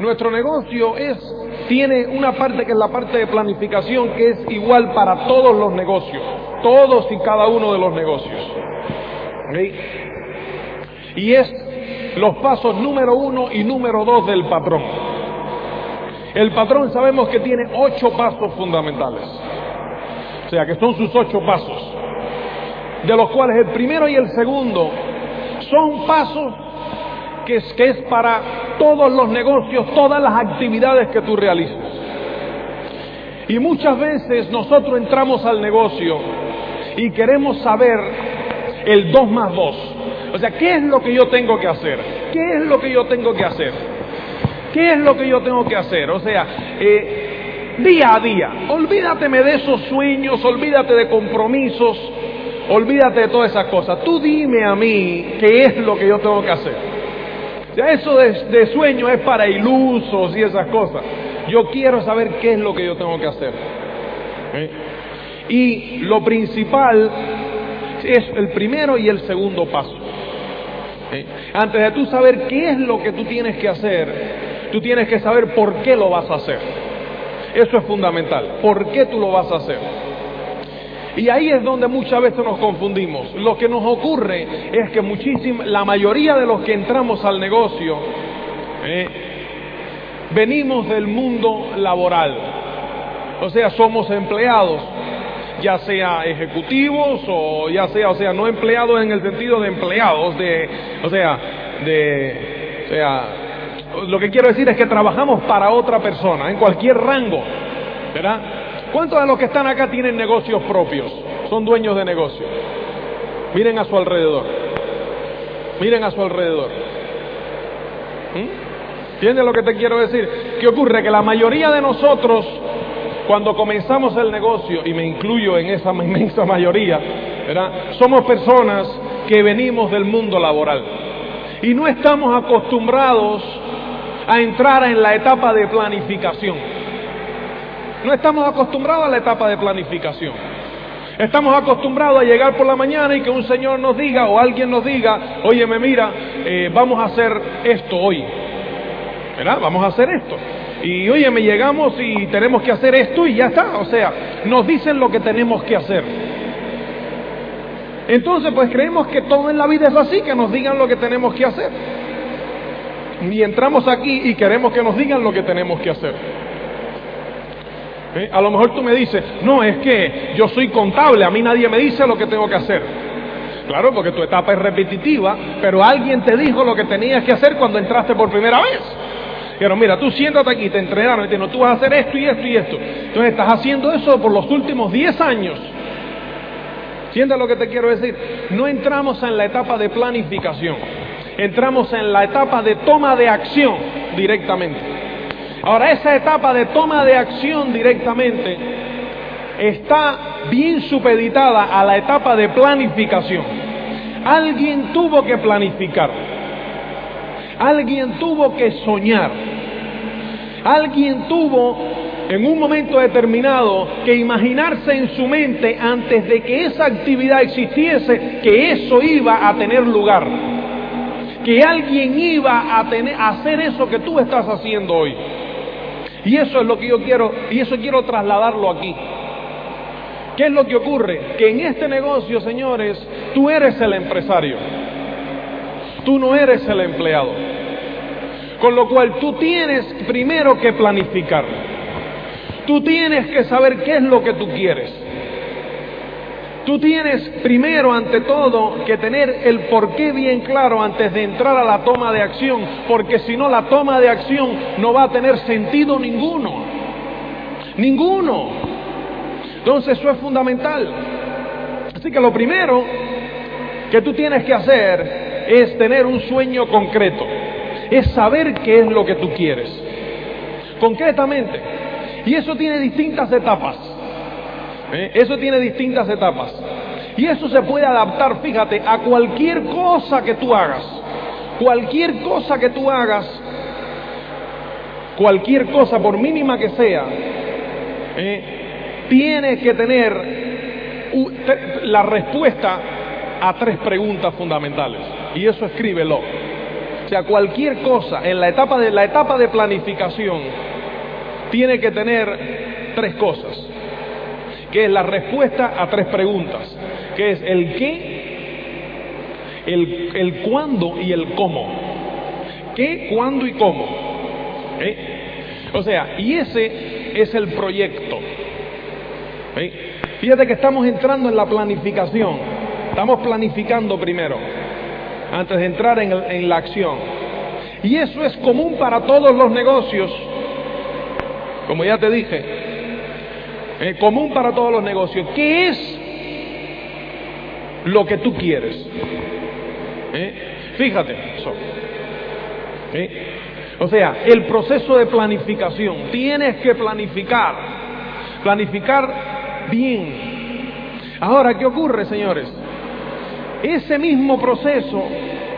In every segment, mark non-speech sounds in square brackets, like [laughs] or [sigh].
Nuestro negocio es, tiene una parte que es la parte de planificación que es igual para todos los negocios, todos y cada uno de los negocios. Y es los pasos número uno y número dos del patrón. El patrón sabemos que tiene ocho pasos fundamentales. O sea, que son sus ocho pasos. De los cuales el primero y el segundo son pasos que es, que es para todos los negocios, todas las actividades que tú realizas. Y muchas veces nosotros entramos al negocio y queremos saber el 2 más 2. O sea, ¿qué es lo que yo tengo que hacer? ¿Qué es lo que yo tengo que hacer? ¿Qué es lo que yo tengo que hacer? O sea, eh, día a día. Olvídateme de esos sueños, olvídate de compromisos, olvídate de todas esas cosas. Tú dime a mí qué es lo que yo tengo que hacer. Eso de, sueño es para ilusos y esas cosas. Yo quiero saber qué es lo que yo tengo que hacer. ¿Eh? Y lo principal es el primero y el segundo paso. ¿Eh? Antes de tú saber qué es lo que tú tienes que hacer, tú tienes que saber por qué lo vas a hacer. Eso es fundamental. ¿Por qué tú lo vas a hacer? Y ahí es donde muchas veces nos confundimos. Lo que nos ocurre es que muchísima, la mayoría de los que entramos al negocio ¿eh? venimos del mundo laboral. O sea, somos empleados, ya sea ejecutivos o ya sea, o sea, no empleados en el sentido de empleados, de, o sea, de, o sea, lo que quiero decir es que trabajamos para otra persona, en cualquier rango, ¿verdad? ¿Cuántos de los que están acá tienen negocios propios? Son dueños de negocios. Miren a su alrededor. Miren a su alrededor. ¿Mm? ¿Entiendes lo que te quiero decir? ¿Qué ocurre? Que la mayoría de nosotros, cuando comenzamos el negocio, y me incluyo en esa [laughs] inmensa mayoría, somos personas que venimos del mundo laboral. Y no estamos acostumbrados a entrar en la etapa de planificación. No estamos acostumbrados a la etapa de planificación. Estamos acostumbrados a llegar por la mañana y que un señor nos diga o alguien nos diga, oye, me mira, eh, vamos a hacer esto hoy. ¿Verdad? Vamos a hacer esto. Y oye, me llegamos y tenemos que hacer esto y ya está. O sea, nos dicen lo que tenemos que hacer. Entonces, pues creemos que todo en la vida es así, que nos digan lo que tenemos que hacer. Y entramos aquí y queremos que nos digan lo que tenemos que hacer. ¿Eh? A lo mejor tú me dices, no, es que yo soy contable, a mí nadie me dice lo que tengo que hacer. Claro, porque tu etapa es repetitiva, pero alguien te dijo lo que tenías que hacer cuando entraste por primera vez. Pero mira, tú siéntate aquí, te entrenaron y te tú vas a hacer esto y esto y esto. Entonces estás haciendo eso por los últimos 10 años. ¿Sientes lo que te quiero decir? No entramos en la etapa de planificación, entramos en la etapa de toma de acción directamente. Ahora, esa etapa de toma de acción directamente está bien supeditada a la etapa de planificación. Alguien tuvo que planificar. Alguien tuvo que soñar. Alguien tuvo en un momento determinado que imaginarse en su mente antes de que esa actividad existiese que eso iba a tener lugar. Que alguien iba a, tener, a hacer eso que tú estás haciendo hoy. Y eso es lo que yo quiero, y eso quiero trasladarlo aquí. ¿Qué es lo que ocurre? Que en este negocio, señores, tú eres el empresario. Tú no eres el empleado. Con lo cual tú tienes primero que planificar. Tú tienes que saber qué es lo que tú quieres. Tú tienes primero, ante todo, que tener el porqué bien claro antes de entrar a la toma de acción, porque si no la toma de acción no va a tener sentido ninguno. Ninguno. Entonces eso es fundamental. Así que lo primero que tú tienes que hacer es tener un sueño concreto, es saber qué es lo que tú quieres, concretamente. Y eso tiene distintas etapas. ¿Eh? Eso tiene distintas etapas. Y eso se puede adaptar, fíjate, a cualquier cosa que tú hagas. Cualquier cosa que tú hagas, cualquier cosa, por mínima que sea, ¿eh? tiene que tener la respuesta a tres preguntas fundamentales. Y eso escríbelo. sea, cualquier cosa en la etapa de la etapa de planificación tiene que tener tres cosas, que es la respuesta a tres preguntas, que es el qué, el, el cuándo y el cómo. ¿Qué, cuándo y cómo? ¿Eh? O sea, y ese es el proyecto. ¿Eh? Fíjate que estamos entrando en la planificación. Estamos planificando primero, antes de entrar en, la acción. Y eso es común para todos los negocios. Como ya te dije, es común para todos los negocios. ¿Qué es lo que tú quieres? ¿Eh? Fíjate. ¿Eh? O sea, el proceso de planificación. Tienes que planificar. Planificar bien. Ahora, ¿qué ocurre, señores? Ese mismo proceso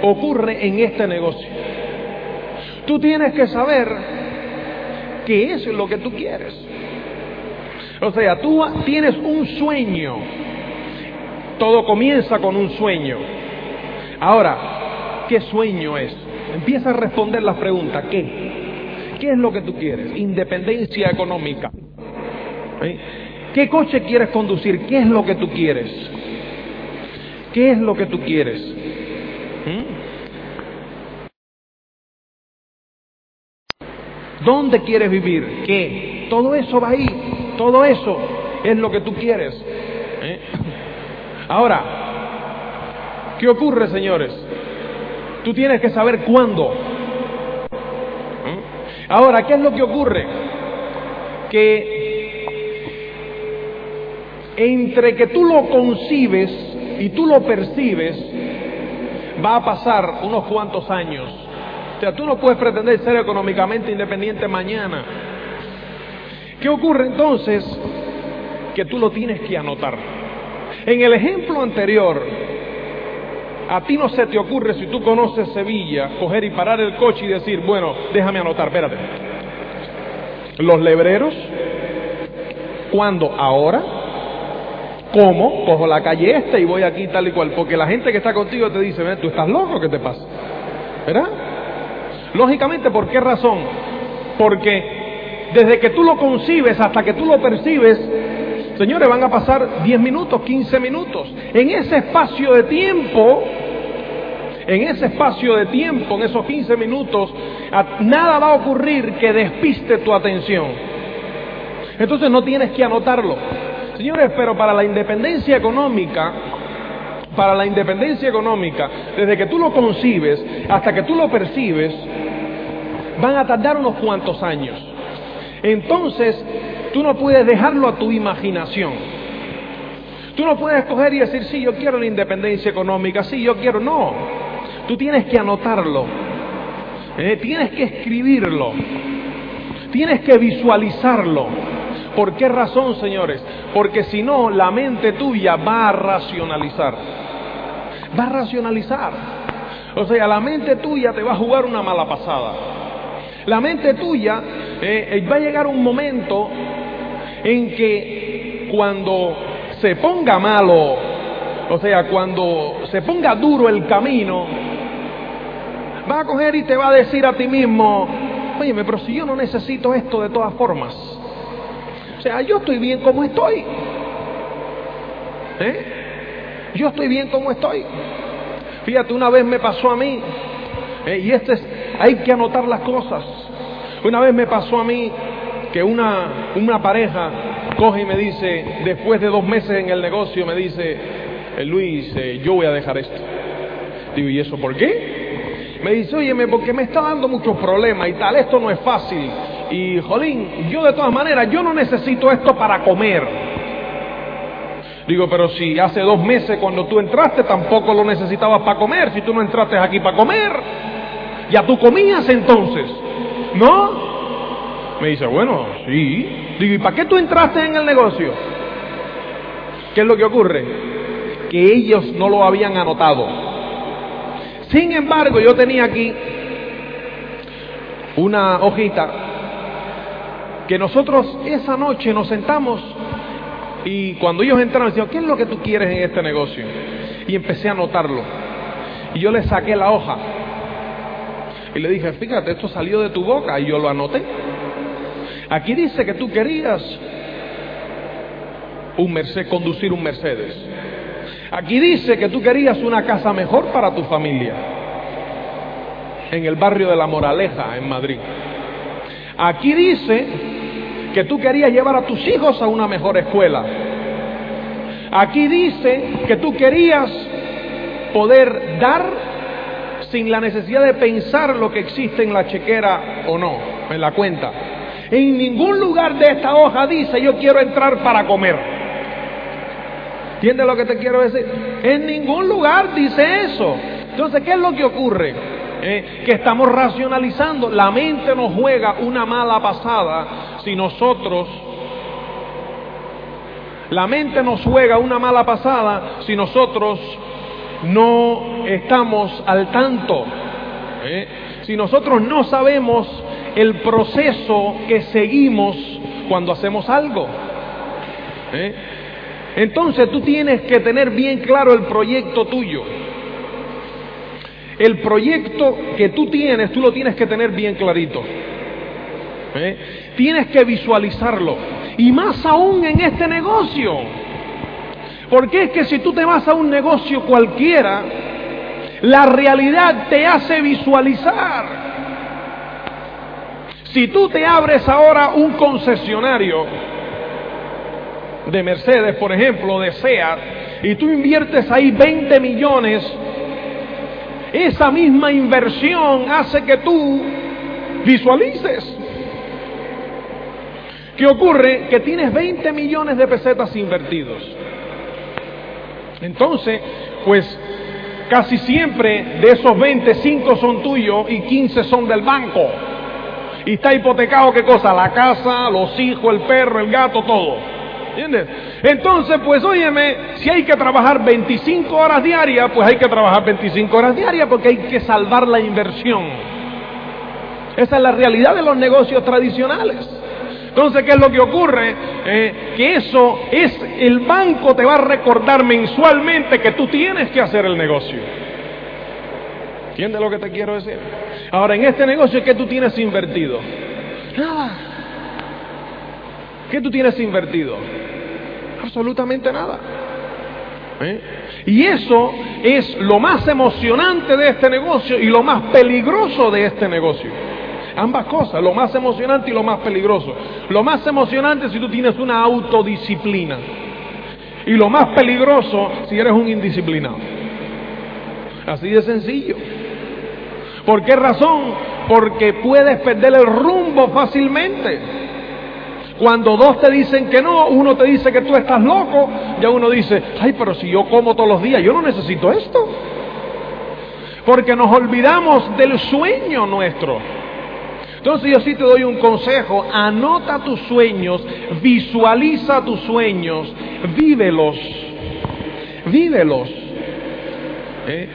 ocurre en este negocio. Tú tienes que saber qué es lo que tú quieres. O sea, tú tienes un sueño. Todo comienza con un sueño. Ahora, ¿qué sueño es? Empieza a responder las preguntas. ¿Qué? ¿Qué es lo que tú quieres? Independencia económica. ¿Eh? ¿Qué coche quieres conducir? ¿Qué es lo que tú quieres? ¿Qué es lo que tú quieres? ¿Mm? ¿Dónde quieres vivir? ¿Qué? Todo eso va ahí. Todo eso es lo que tú quieres. ¿Eh? Ahora, ¿qué ocurre, señores? Tú tienes que saber cuándo. ¿Mm? Ahora, ¿qué es lo que ocurre? Que entre que tú lo concibes y tú lo percibes, va a pasar unos cuantos años. O sea, tú no puedes pretender ser económicamente independiente mañana. ¿Qué ocurre entonces? Que tú lo tienes que anotar. En el ejemplo anterior, a ti no se te ocurre, si tú conoces Sevilla, coger y parar el coche y decir, bueno, déjame anotar, espérate. Los lebreros, ¿cuándo? ¿Ahora? ¿Cómo? Cojo la calle esta y voy aquí tal y cual. Porque la gente que está contigo te dice, tú estás loco, ¿qué te pasa? ¿Verdad? Lógicamente, ¿por qué razón? Porque desde que tú lo concibes hasta que tú lo percibes, señores, van a pasar 10 minutos, 15 minutos. En ese espacio de tiempo, en ese espacio de tiempo, en esos 15 minutos, nada va a ocurrir que despiste tu atención. Entonces no tienes que anotarlo. Señores, pero para la independencia económica, para la independencia económica, desde que tú lo concibes hasta que tú lo percibes, van a tardar unos cuantos años. Entonces, tú no puedes dejarlo a tu imaginación. Tú no puedes coger y decir, sí, yo quiero la independencia económica, sí, yo quiero, no. Tú tienes que anotarlo, ¿eh? tienes que escribirlo, tienes que visualizarlo. ¿Por qué razón, señores? Porque si no, la mente tuya va a racionalizar. Va a racionalizar. O sea, la mente tuya te va a jugar una mala pasada. La mente tuya eh, eh, va a llegar un momento en que cuando se ponga malo, o sea, cuando se ponga duro el camino, va a coger y te va a decir a ti mismo, oye, pero si yo no necesito esto de todas formas. O sea, yo estoy bien como estoy. ¿Eh? Yo estoy bien como estoy. Fíjate, una vez me pasó a mí, ¿eh? y este es, hay que anotar las cosas. Una vez me pasó a mí que una, una pareja coge y me dice, después de dos meses en el negocio, me dice, eh, Luis, eh, yo voy a dejar esto. Digo, ¿y eso por qué? Me dice, óyeme, porque me está dando muchos problemas y tal, esto no es fácil. Y, jolín, yo de todas maneras, yo no necesito esto para comer. Digo, pero si hace dos meses cuando tú entraste tampoco lo necesitabas para comer, si tú no entraste aquí para comer, ya tú comías entonces, ¿no? Me dice, bueno, sí. Digo, ¿y para qué tú entraste en el negocio? ¿Qué es lo que ocurre? Que ellos no lo habían anotado. Sin embargo, yo tenía aquí una hojita que nosotros esa noche nos sentamos y cuando ellos entraron decían, ¿qué es lo que tú quieres en este negocio? Y empecé a anotarlo. Y yo le saqué la hoja. Y le dije, fíjate, esto salió de tu boca y yo lo anoté. Aquí dice que tú querías un Mercedes, conducir un Mercedes. Aquí dice que tú querías una casa mejor para tu familia. En el barrio de La Moraleja, en Madrid. Aquí dice que tú querías llevar a tus hijos a una mejor escuela. Aquí dice que tú querías poder dar sin la necesidad de pensar lo que existe en la chequera o no, en la cuenta. En ningún lugar de esta hoja dice yo quiero entrar para comer. ¿Entiendes lo que te quiero decir? En ningún lugar dice eso. Entonces, ¿qué es lo que ocurre? Eh, que estamos racionalizando. La mente nos juega una mala pasada si nosotros la mente nos juega una mala pasada si nosotros no estamos al tanto. ¿eh? Si nosotros no sabemos el proceso que seguimos cuando hacemos algo. ¿eh? Entonces tú tienes que tener bien claro el proyecto tuyo. El proyecto que tú tienes, tú lo tienes que tener bien clarito. ¿eh? Tienes que visualizarlo. Y más aún en este negocio. Porque es que si tú te vas a un negocio cualquiera, la realidad te hace visualizar. Si tú te abres ahora un concesionario de Mercedes, por ejemplo, de SEAT, y tú inviertes ahí 20 millones, esa misma inversión hace que tú visualices. ¿Qué ocurre? Que tienes 20 millones de pesetas invertidos. Entonces, pues casi siempre de esos 25 son tuyos y 15 son del banco. Y está hipotecado qué cosa? La casa, los hijos, el perro, el gato, todo. ¿Entiendes? Entonces, pues óyeme, si hay que trabajar 25 horas diarias, pues hay que trabajar 25 horas diarias porque hay que salvar la inversión. Esa es la realidad de los negocios tradicionales. Entonces, ¿qué es lo que ocurre? Eh, que eso es, el banco te va a recordar mensualmente que tú tienes que hacer el negocio. ¿Entiendes lo que te quiero decir? Ahora, en este negocio, ¿qué tú tienes invertido? Nada. ¿Qué tú tienes invertido? Absolutamente nada. ¿Eh? Y eso es lo más emocionante de este negocio y lo más peligroso de este negocio. Ambas cosas, lo más emocionante y lo más peligroso. Lo más emocionante si tú tienes una autodisciplina. Y lo más peligroso si eres un indisciplinado. Así de sencillo. ¿Por qué razón? Porque puedes perder el rumbo fácilmente. Cuando dos te dicen que no, uno te dice que tú estás loco, ya uno dice, ay, pero si yo como todos los días, yo no necesito esto. Porque nos olvidamos del sueño nuestro. Entonces yo sí te doy un consejo, anota tus sueños, visualiza tus sueños, vívelos, vívelos. ¿Eh?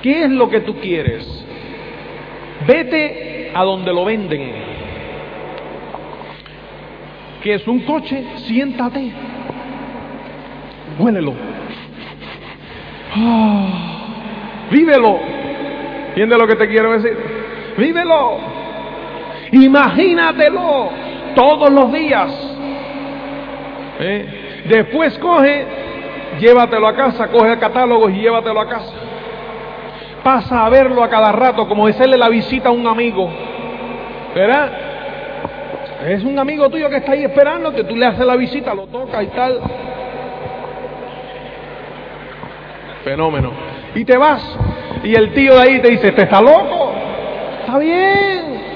¿Qué es lo que tú quieres? Vete a donde lo venden. ¿Qué es un coche? Siéntate. Huélelo. Ah, vívelo. ¿Entiendes lo que te quiero decir? Vívelo. Imagínatelo todos los días. ¿Eh? Después coge, llévatelo a casa, coge el catálogo y llévatelo a casa. Pasa a verlo a cada rato, como hacerle la visita a un amigo. ¿Verdad? Es un amigo tuyo que está ahí esperando, que tú le haces la visita, lo tocas y tal. Fenómeno. Y te vas. Y el tío de ahí te dice, ¿te está loco? Está bien.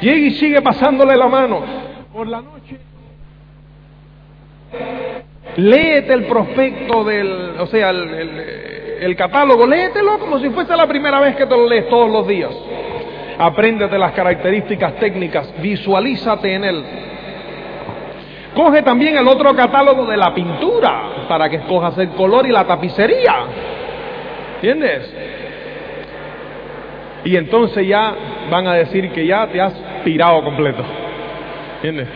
Llega y sigue pasándole la mano. Por la noche. Léete el prospecto del, o sea, el, catálogo, léetelo como si fuese la primera vez que te lo lees todos los días. Apréndete las características técnicas, visualízate en él. Coge también el otro catálogo de la pintura para que escojas el color y la tapicería. ¿Entiendes? Y entonces ya van a decir que ya te has pirado completo. ¿Entiendes?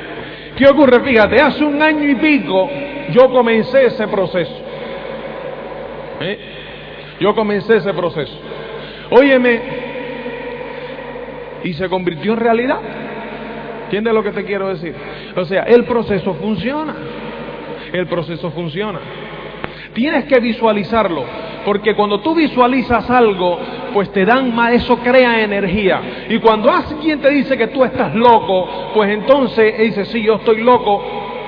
¿Qué ocurre? Fíjate, hace un año y pico yo comencé ese proceso. ¿Eh? Yo comencé ese proceso. Óyeme, y se convirtió en realidad. ¿Entiendes lo que te quiero decir? O sea, el proceso funciona. El proceso funciona. Tienes que visualizarlo, porque cuando tú visualizas algo, pues te dan más, eso crea energía. Y cuando alguien te dice que tú estás loco, pues entonces dice, sí, yo estoy loco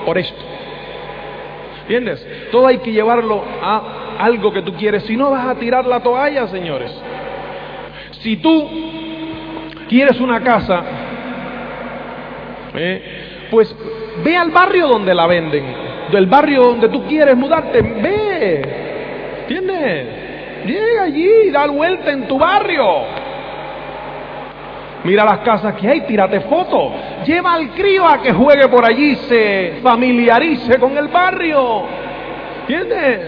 por esto. ¿Entiendes? Todo hay que llevarlo a algo que tú quieres. Si no vas a tirar la toalla, señores. Si tú quieres una casa, eh, pues ve al barrio donde la venden, del barrio donde tú quieres mudarte, ve, ¿entiendes? Llega allí, da vuelta en tu barrio. Mira las casas que hay, tírate fotos. Lleva al crío a que juegue por allí, se familiarice con el barrio. ¿Entiendes?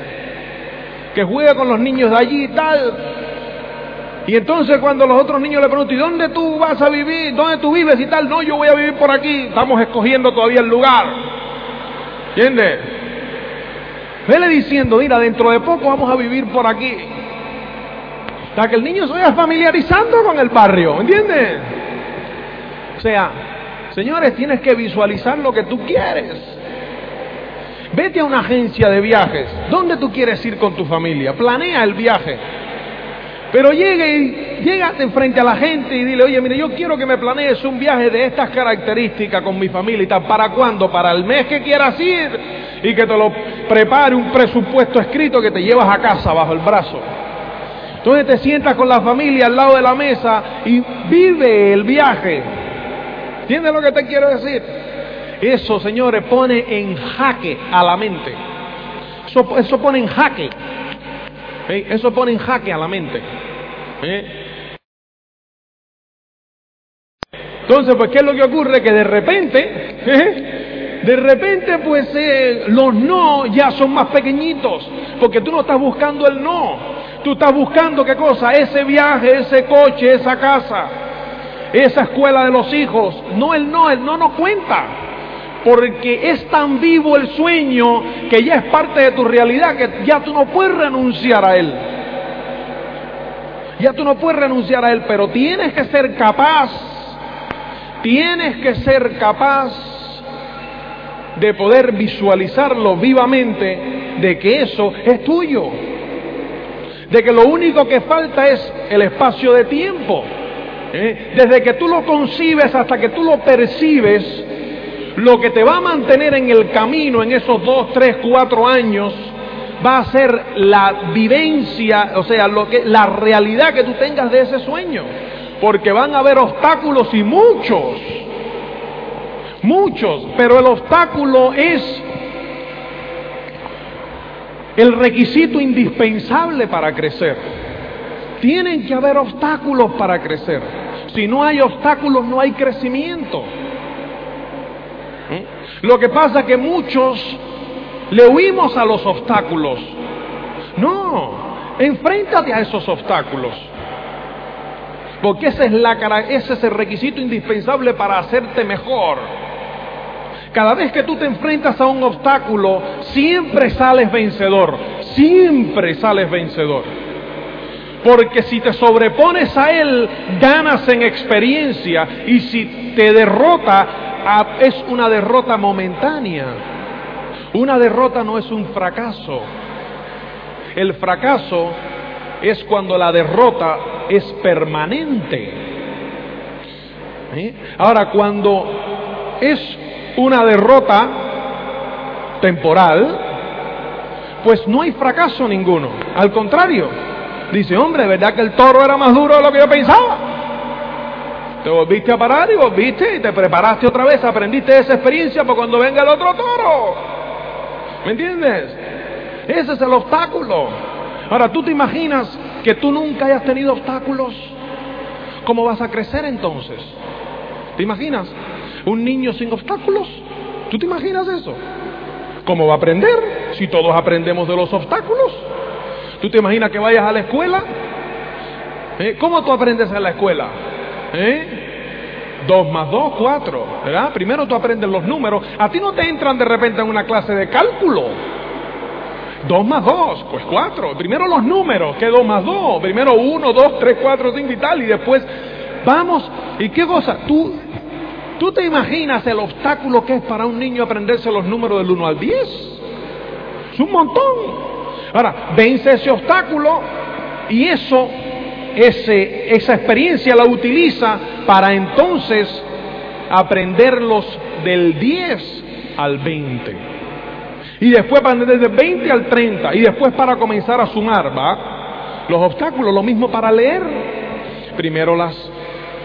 Que juegue con los niños de allí y tal. Y entonces cuando los otros niños le preguntan, ¿y dónde tú vas a vivir? ¿Dónde tú vives y tal? No, yo voy a vivir por aquí. Estamos escogiendo todavía el lugar. ¿Entiendes? Vele diciendo, mira, dentro de poco vamos a vivir por aquí. Para que el niño se vaya familiarizando con el barrio, ¿entiendes? O sea, señores, tienes que visualizar lo que tú quieres. Vete a una agencia de viajes. ¿Dónde tú quieres ir con tu familia? Planea el viaje. Pero llegue y llégate frente a la gente y dile, oye, mire, yo quiero que me planees un viaje de estas características con mi familia y tal. ¿Para cuándo? Para el mes que quieras ir y que te lo prepare un presupuesto escrito que te llevas a casa bajo el brazo. Entonces te sientas con la familia al lado de la mesa y vive el viaje. ¿Entiendes lo que te quiero decir? Eso, señores, pone en jaque a la mente. Eso, pone en jaque. Eso pone en jaque a la mente. Entonces, pues, ¿qué es lo que ocurre? Que de repente, de repente, pues, eh, los no ya son más pequeñitos, porque tú no estás buscando el no, tú estás buscando qué cosa, ese viaje, ese coche, esa casa, esa escuela de los hijos, no el no, el no no cuenta, porque es tan vivo el sueño que ya es parte de tu realidad que ya tú no puedes renunciar a él. Ya tú no puedes renunciar a él, pero tienes que ser capaz, tienes que ser capaz de poder visualizarlo vivamente, de que eso es tuyo, de que lo único que falta es el espacio de tiempo. ¿eh? Desde que tú lo concibes hasta que tú lo percibes, lo que te va a mantener en el camino en esos dos, tres, cuatro años va a ser la vivencia, o sea, lo que, la realidad que tú tengas de ese sueño. Porque van a haber obstáculos y muchos, muchos, pero el obstáculo es el requisito indispensable para crecer. Tienen que haber obstáculos para crecer. Si no hay obstáculos, no hay crecimiento. ¿Mm? Lo que pasa es que muchos le huimos a los obstáculos. No, enfréntate a esos obstáculos. Porque ese es, la, ese es el requisito indispensable para hacerte mejor. Cada vez que tú te enfrentas a un obstáculo, siempre sales vencedor. Siempre sales vencedor. Porque si te sobrepones a él, ganas en experiencia. Y si te derrota, es una derrota momentánea. Una derrota no es un fracaso. El fracaso es cuando la derrota es permanente. ¿Eh? Ahora, cuando es una derrota temporal, pues no hay fracaso ninguno. Al contrario, dice, hombre, ¿verdad que el toro era más duro de lo que yo pensaba? Te volviste a parar y volviste y te preparaste otra vez, aprendiste esa experiencia para cuando venga el otro toro. ¿Me entiendes? Ese es el obstáculo. Ahora, ¿tú te imaginas que tú nunca hayas tenido obstáculos? ¿Cómo vas a crecer entonces? ¿Te imaginas? Un niño sin obstáculos. ¿Tú te imaginas eso? ¿Cómo va a aprender si todos aprendemos de los obstáculos? ¿Tú te imaginas que vayas a la escuela? ¿Eh? ¿Cómo tú aprendes en la escuela? ¿Eh? Dos más dos, cuatro, ¿verdad? Primero tú aprendes los números. A ti no te entran de repente en una clase de cálculo. Dos más dos, pues cuatro. Primero los números, ¿qué dos más dos? Primero uno, dos, tres, cuatro, cinco y tal. Y después vamos, ¿y qué cosa? Tú, tú te imaginas el obstáculo que es para un niño aprenderse los números del 1 al 10. Es un montón. Ahora, vence ese obstáculo y eso, ese, esa experiencia la utiliza para entonces aprenderlos del 10 al 20. Y después para desde 20 al 30. Y después para comenzar a sumar, ¿va? Los obstáculos, lo mismo para leer. Primero las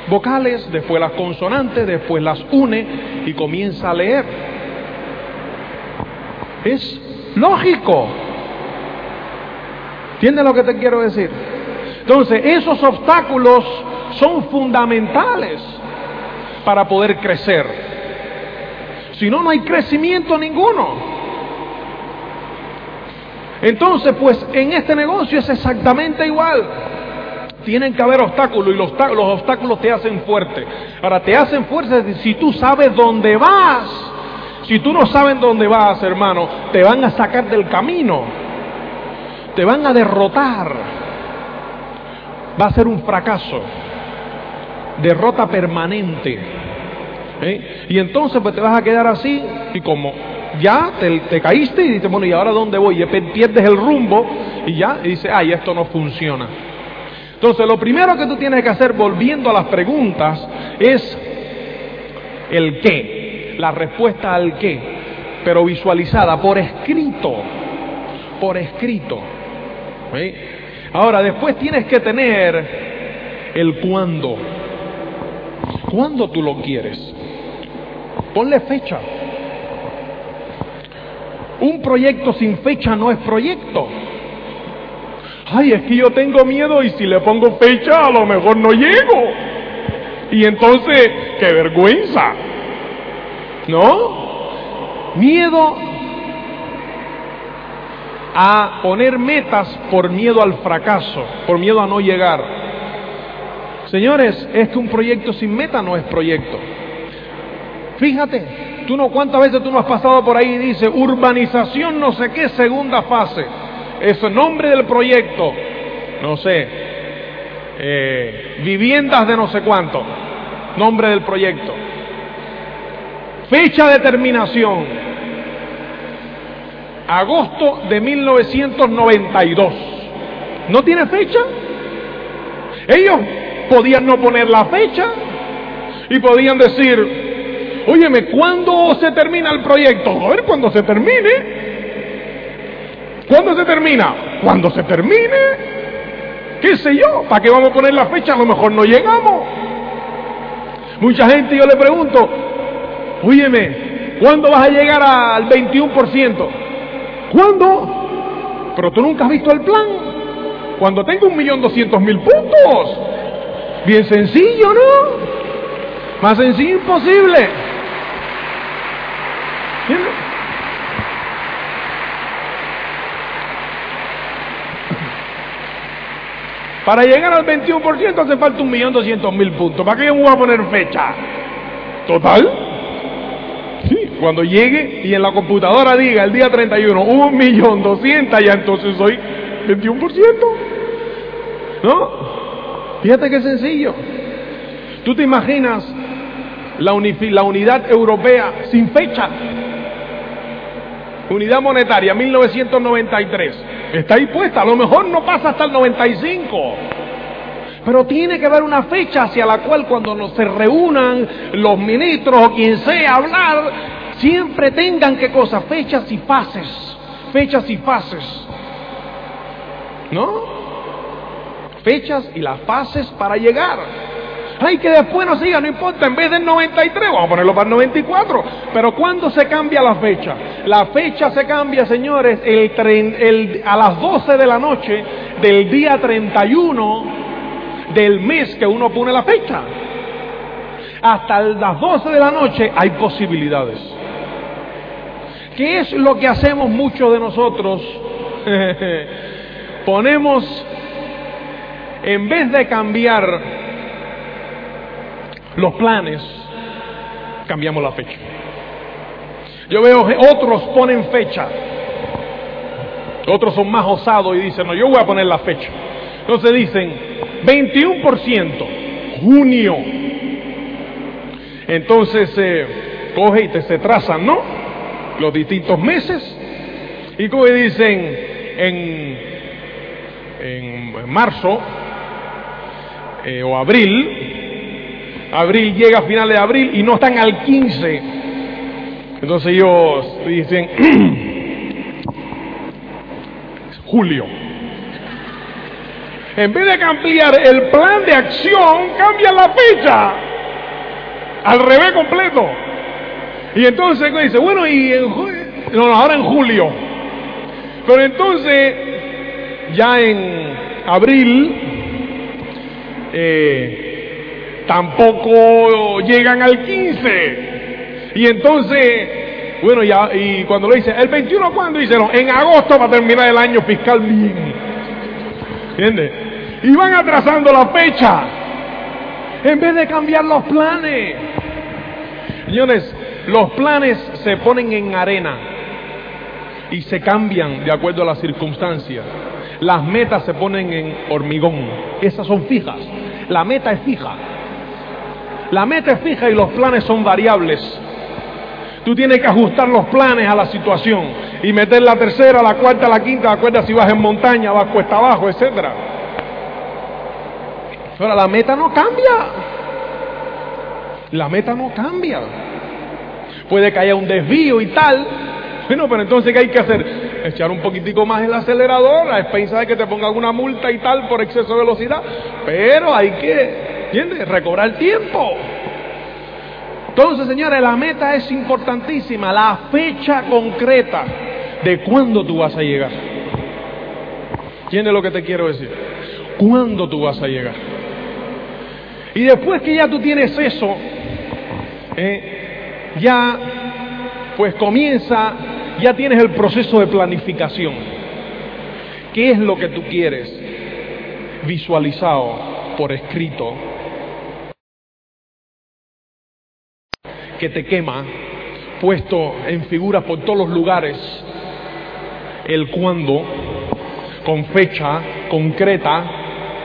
vocales, después las consonantes, después las une y comienza a leer. Es lógico. ¿Entiendes lo que te quiero decir? Entonces, esos obstáculos son fundamentales para poder crecer. Si no, no hay crecimiento ninguno. Entonces, pues en este negocio es exactamente igual. Tienen que haber obstáculos y los, los obstáculos te hacen fuerte. Ahora, te hacen fuerte si tú sabes dónde vas. Si tú no sabes dónde vas, hermano, te van a sacar del camino. Te van a derrotar. Va a ser un fracaso. Derrota permanente. ¿Eh? Y entonces pues te vas a quedar así y como ya te, caíste y dices, bueno, ¿y ahora dónde voy? Y pierdes el rumbo y ya, y dices, ay, esto no funciona. Entonces, lo primero que tú tienes que hacer, volviendo a las preguntas, es el qué, la respuesta al qué, pero visualizada por escrito, por escrito. Ahora, después tienes que tener el cuándo. ¿Cuándo tú lo quieres? Ponle fecha. Un proyecto sin fecha no es proyecto. Ay, es que yo tengo miedo y si le pongo fecha a lo mejor no llego. Y entonces, qué vergüenza. ¿No? Miedo a poner metas por miedo al fracaso, por miedo a no llegar. Señores, es que un proyecto sin meta no es proyecto. Fíjate, Tú no, ¿cuántas veces tú no has pasado por ahí y dice urbanización no sé qué segunda fase? Es el nombre del proyecto, no sé, eh, viviendas de no sé cuánto, nombre del proyecto. Fecha de terminación, agosto de 1992. ¿No tiene fecha? Ellos podían no poner la fecha y podían decir, Óyeme, ¿cuándo se termina el proyecto? A ver, cuando se termine. ¿Cuándo se termina? Cuando se termine. ¿Qué sé yo? ¿Para qué vamos a poner la fecha? A lo mejor no llegamos. Mucha gente yo le pregunto, óyeme, ¿cuándo vas a llegar al 21%? ¿Cuándo? Pero tú nunca has visto el plan. Cuando tengo un millón doscientos mil puntos. Bien sencillo, ¿no? Más sencillo imposible. Para llegar al 21% hace falta un millón doscientos mil puntos. ¿Para qué yo voy a poner fecha? ¿Total? Sí, cuando llegue y en la computadora diga el día 31, un millón doscientos, ya entonces soy 21%. ¿No? Fíjate qué sencillo. ¿Tú te imaginas la, la unidad europea sin fecha? Unidad monetaria, 1993. Está ahí puesta, a lo mejor no pasa hasta el 95. Pero tiene que haber una fecha hacia la cual cuando se reúnan los ministros o quien sea hablar, siempre tengan qué cosa, fechas y fases. Fechas y fases. ¿No? Fechas y las fases para llegar. Ay, que después no siga, no importa, en vez del 93, vamos a ponerlo para el 94. Pero ¿cuándo se cambia la fecha? La fecha se cambia, señores, el, a las 12 de la noche del día 31 del mes que uno pone la fecha. Hasta las 12 de la noche hay posibilidades. ¿Qué es lo que hacemos muchos de nosotros? [laughs] Ponemos, en vez de cambiar los planes, cambiamos la fecha. Yo veo que otros ponen fecha. Otros son más osados y dicen, no, yo voy a poner la fecha. Entonces dicen, 21%. junio. Entonces eh, coge y te se trazan, ¿no? Los distintos meses. Y como dicen en, en marzo eh, o abril, abril llega a finales de abril y no están al 15. Entonces ellos dicen [clears throat] julio. En vez de cambiar el plan de acción, cambia la fecha. Al revés completo. Y entonces dice, bueno, y en no, ahora en julio. Pero entonces, ya en abril, eh, tampoco llegan al 15. Y entonces, bueno, ya, y cuando lo dice, el 21, ¿cuándo? Dice, no, en agosto para terminar el año fiscal bien. ¿Entiendes? Y van atrasando la fecha. En vez de cambiar los planes. Señores, los planes se ponen en arena y se cambian de acuerdo a las circunstancias. Las metas se ponen en hormigón. Esas son fijas. La meta es fija. La meta es fija y los planes son variables. Tú tienes que ajustar los planes a la situación y meter la tercera, la cuarta, la quinta, acuerda si vas en montaña, vas cuesta abajo, etcétera. Ahora la meta no cambia. La meta no cambia. Puede que haya un desvío y tal. Bueno, pero entonces ¿qué hay que hacer? Echar un poquitico más el acelerador a expensas de que te ponga alguna multa y tal por exceso de velocidad. Pero hay que, ¿entiendes? Recobrar tiempo. Entonces, señores, la meta es importantísima, la fecha concreta de cuándo tú vas a llegar. ¿Entiendes lo que te quiero decir? ¿Cuándo tú vas a llegar? Y después que ya tú tienes eso, eh, ya pues comienza, ya tienes el proceso de planificación. ¿Qué es lo que tú quieres? Visualizado por escrito que te quema, puesto en figuras por todos los lugares, el cuándo, con fecha concreta,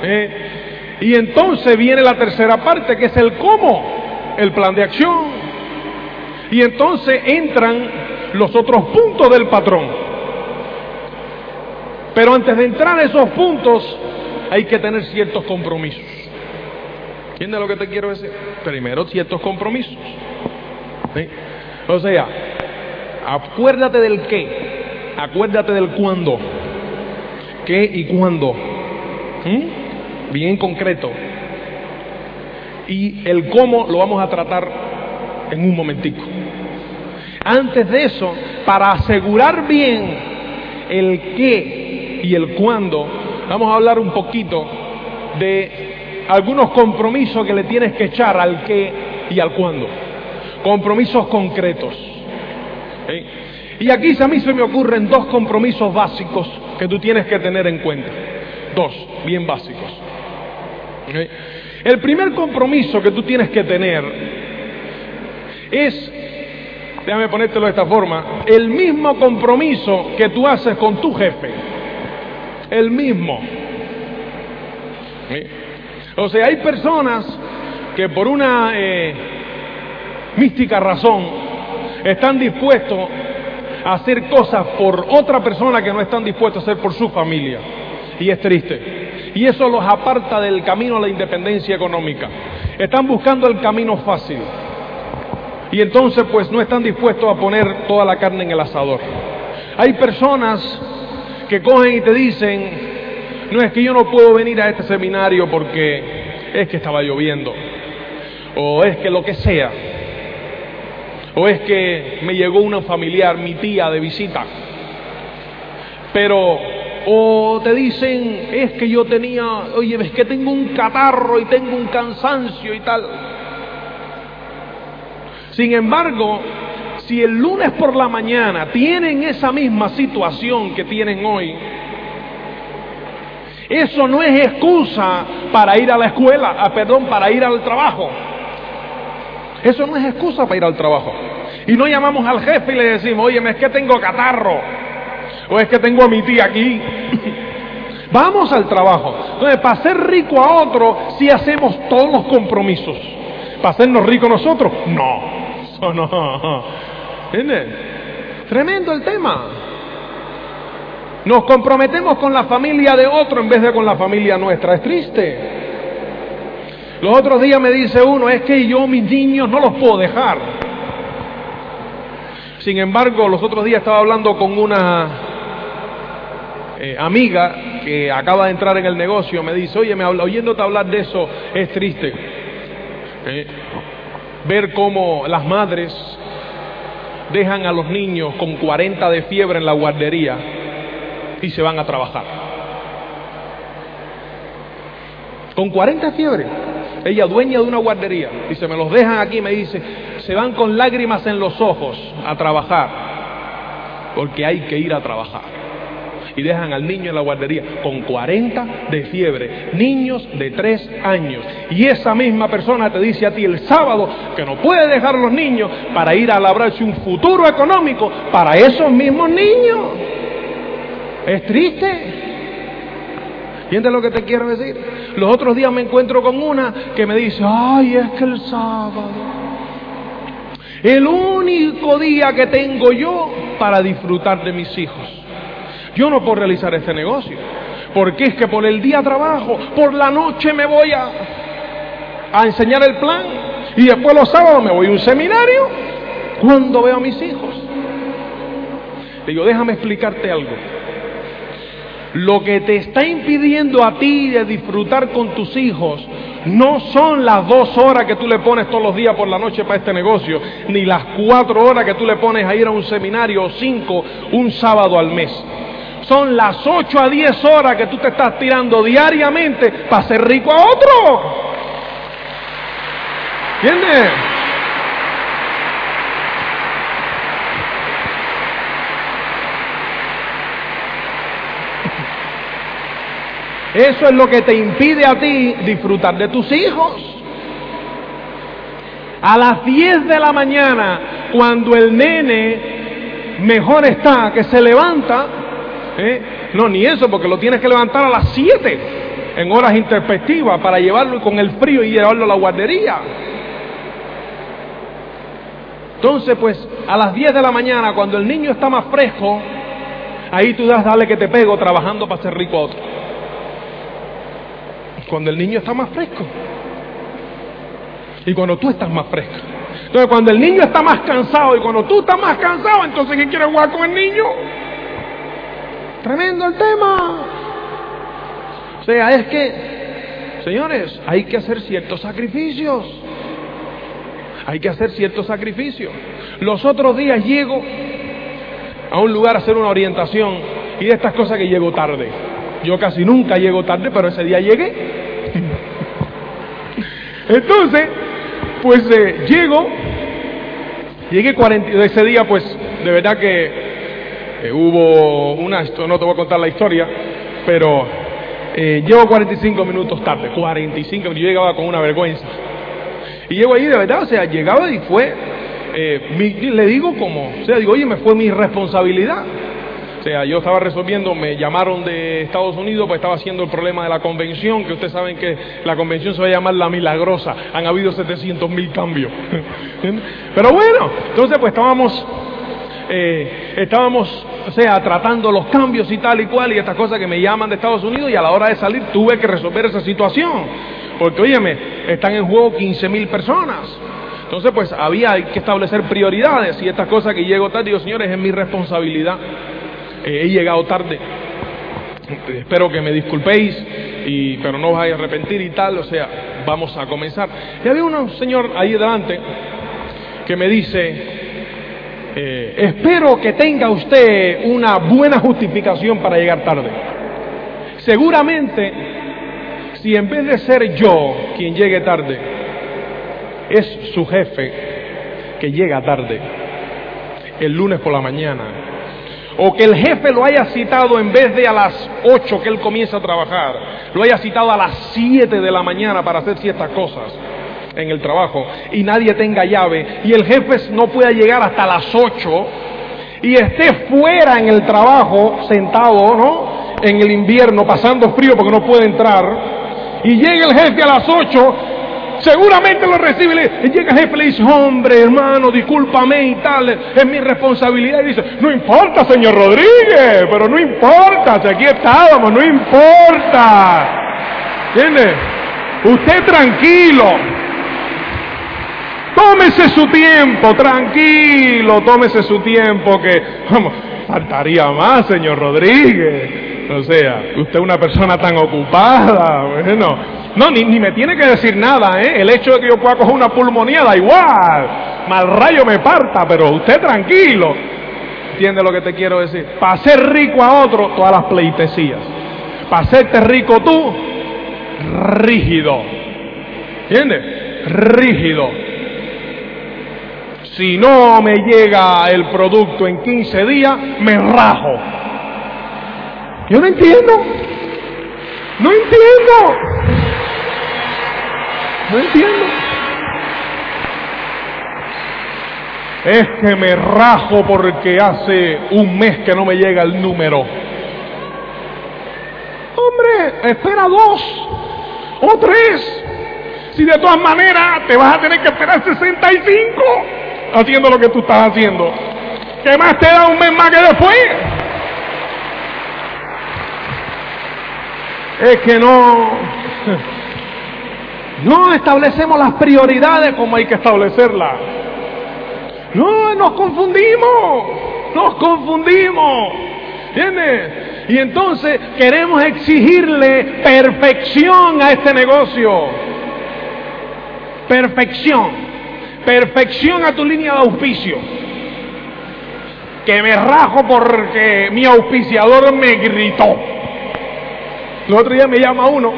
¿eh? y entonces viene la tercera parte, que es el cómo, el plan de acción, y entonces entran los otros puntos del patrón. Pero antes de entrar a esos puntos, hay que tener ciertos compromisos. ¿Entiendes lo que te quiero decir? Primero, ciertos compromisos. O sea, acuérdate del qué, acuérdate del cuándo, qué y cuándo, ¿Mm? bien concreto. Y el cómo lo vamos a tratar en un momentico. Antes de eso, para asegurar bien el qué y el cuándo, vamos a hablar un poquito de algunos compromisos que le tienes que echar al qué y al cuándo compromisos concretos. Y aquí a mí se me ocurren dos compromisos básicos que tú tienes que tener en cuenta. Dos, bien básicos. El primer compromiso que tú tienes que tener es, déjame ponértelo de esta forma, el mismo compromiso que tú haces con tu jefe. El mismo. O sea, hay personas que por una... Eh, mística razón, están dispuestos a hacer cosas por otra persona que no están dispuestos a hacer por su familia. Y es triste. Y eso los aparta del camino a la independencia económica. Están buscando el camino fácil. Y entonces pues no están dispuestos a poner toda la carne en el asador. Hay personas que cogen y te dicen, no es que yo no puedo venir a este seminario porque es que estaba lloviendo. O es que lo que sea. O es que me llegó una familiar, mi tía, de visita. Pero, o te dicen, es que yo tenía, oye, es que tengo un catarro y tengo un cansancio y tal. Sin embargo, si el lunes por la mañana tienen esa misma situación que tienen hoy, eso no es excusa para ir a la escuela, ah, perdón, para ir al trabajo. Eso no es excusa para ir al trabajo. Y no llamamos al jefe y le decimos, oye, es que tengo catarro. O es que tengo a mi tía aquí. [laughs] vamos al trabajo. Entonces, para ser rico a otro, si hacemos todos los compromisos. Para hacernos ricos nosotros, no. Eso no. ¿Entiendes? Tremendo el tema. Nos comprometemos con la familia de otro en vez de con la familia nuestra. Es triste. Los otros días me dice uno, es que yo mis niños no los puedo dejar. Sin embargo, los otros días estaba hablando con una eh, amiga que acaba de entrar en el negocio, me dice, oye, oyéndote hablar de eso es triste. Eh, ver cómo las madres dejan a los niños con 40 de fiebre en la guardería y se van a trabajar. Con 40 de fiebre. Ella dueña de una guardería. Dice, me los dejan aquí, me dice, se van con lágrimas en los ojos a trabajar. Porque hay que ir a trabajar y dejan al niño en la guardería con 40 de fiebre, niños de 3 años. Y esa misma persona te dice a ti el sábado que no puede dejar a los niños para ir a labrarse un futuro económico para esos mismos niños. Es triste. ¿Entiendes lo que te quiero decir? Los otros días me encuentro con una que me dice, ay, es que el sábado, el único día que tengo yo para disfrutar de mis hijos. Yo no puedo realizar este negocio, porque es que por el día trabajo, por la noche me voy a, a enseñar el plan y después los sábados me voy a un seminario cuando veo a mis hijos. Digo, déjame explicarte algo. Lo que te está impidiendo a ti de disfrutar con tus hijos no son las dos horas que tú le pones todos los días por la noche para este negocio, ni las cuatro horas que tú le pones a ir a un seminario o cinco un sábado al mes. Son las ocho a diez horas que tú te estás tirando diariamente para ser rico a otro. ¿Entiendes? Eso es lo que te impide a ti disfrutar de tus hijos. A las 10 de la mañana, cuando el nene mejor está, que se levanta, ¿eh? no, ni eso, porque lo tienes que levantar a las 7 en horas interpectivas para llevarlo con el frío y llevarlo a la guardería. Entonces, pues a las 10 de la mañana, cuando el niño está más fresco, ahí tú das, dale que te pego trabajando para ser rico a otro cuando el niño está más fresco. Y cuando tú estás más fresco. Entonces, cuando el niño está más cansado y cuando tú estás más cansado, entonces ¿quién quiere jugar con el niño? Tremendo el tema. O sea, es que, señores, hay que hacer ciertos sacrificios. Hay que hacer ciertos sacrificios. Los otros días llego a un lugar a hacer una orientación y de estas cosas que llego tarde. Yo casi nunca llego tarde, pero ese día llegué. Entonces, pues eh, llego, llegué 40, ese día pues de verdad que eh, hubo una, no te voy a contar la historia, pero eh, llego 45 minutos tarde, 45, yo llegaba con una vergüenza. Y llego ahí de verdad, o sea, llegaba y fue, le digo como, o sea, digo, oye, me fue mi responsabilidad. O sea, yo estaba resolviendo, me llamaron de Estados Unidos, pues estaba haciendo el problema de la convención, que ustedes saben que la convención se va a llamar la milagrosa. Han habido 700 mil cambios. [laughs] Pero bueno, entonces pues estábamos, eh, estábamos, o sea, tratando los cambios y tal y cual, y estas cosas que me llaman de Estados Unidos, y a la hora de salir tuve que resolver esa situación. Porque, óyeme, están en juego 15 mil personas. Entonces, pues había que establecer prioridades y estas cosas que llego tarde, digo, señores, es mi responsabilidad. Eh, he llegado tarde. Espero que me disculpéis, y, pero no os vaya a arrepentir y tal. O sea, vamos a comenzar. Y había un señor ahí delante que me dice, eh, espero que tenga usted una buena justificación para llegar tarde. Seguramente, si en vez de ser yo quien llegue tarde, es su jefe que llega tarde, el lunes por la mañana, o que el jefe lo haya citado en vez de a las 8 que él comienza a trabajar, lo haya citado a las 7 de la mañana para hacer ciertas cosas en el trabajo y nadie tenga llave y el jefe no pueda llegar hasta las 8 y esté fuera en el trabajo sentado, ¿no? en el invierno pasando frío porque no puede entrar, y llega el jefe a las 8, seguramente lo recibe y llega el jefe y le dice, hombre, hermano, discúlpame y tal, es mi responsabilidad. Y dice, no importa, señor Rodríguez, pero no importa, si aquí estábamos, no importa. ¿Entiende? Usted tranquilo. Tómese su tiempo, tranquilo, tómese su tiempo, que vamos, faltaría más, señor Rodríguez. O sea, usted es una persona tan ocupada, bueno, no, ni, ni me tiene que decir nada, ¿eh? El hecho de que yo pueda coger una pulmonía da igual, mal rayo me parta, pero usted tranquilo. ¿Entiende lo que te quiero decir? Para ser rico a otro, todas las pleitesías. Para hacerte rico tú, rígido. ¿Entiendes? Rígido. Si no me llega el producto en 15 días, me rajo. Yo no entiendo. No entiendo. No entiendo. Es que me rajo porque hace un mes que no me llega el número. Hombre, espera dos o tres. Si de todas maneras te vas a tener que esperar 65 haciendo lo que tú estás haciendo. ¿Qué más te da un mes más que después? Es que no, [laughs] no establecemos las prioridades como hay que establecerlas. No, nos confundimos, nos confundimos. ¿Entiendes? Y entonces queremos exigirle perfección a este negocio. Perfección perfección a tu línea de auspicio. Que me rajo porque mi auspiciador me gritó. El otro día me llama uno,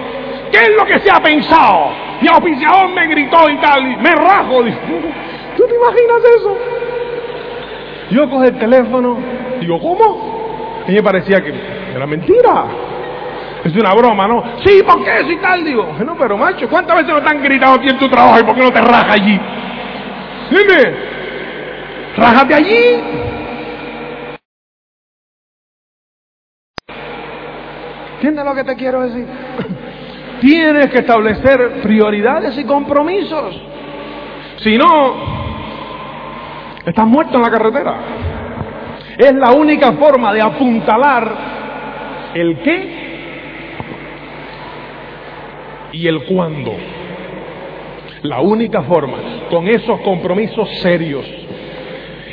¿qué es lo que se ha pensado? Mi auspiciador me gritó y tal, y me rajo. ¿Tú te imaginas eso? Yo cojo el teléfono, digo, ¿cómo? Y me parecía que era mentira. Es una broma, ¿no? Sí, ¿por qué eso y tal? Digo, bueno, pero macho, ¿cuántas veces no te han gritado aquí en tu trabajo y por qué no te raja allí? Dime, rájate allí. ¿Entiendes lo que te quiero decir? Tienes que establecer prioridades y compromisos. Si no, estás muerto en la carretera. Es la única forma de apuntalar el qué y el cuándo. La única forma, con esos compromisos serios.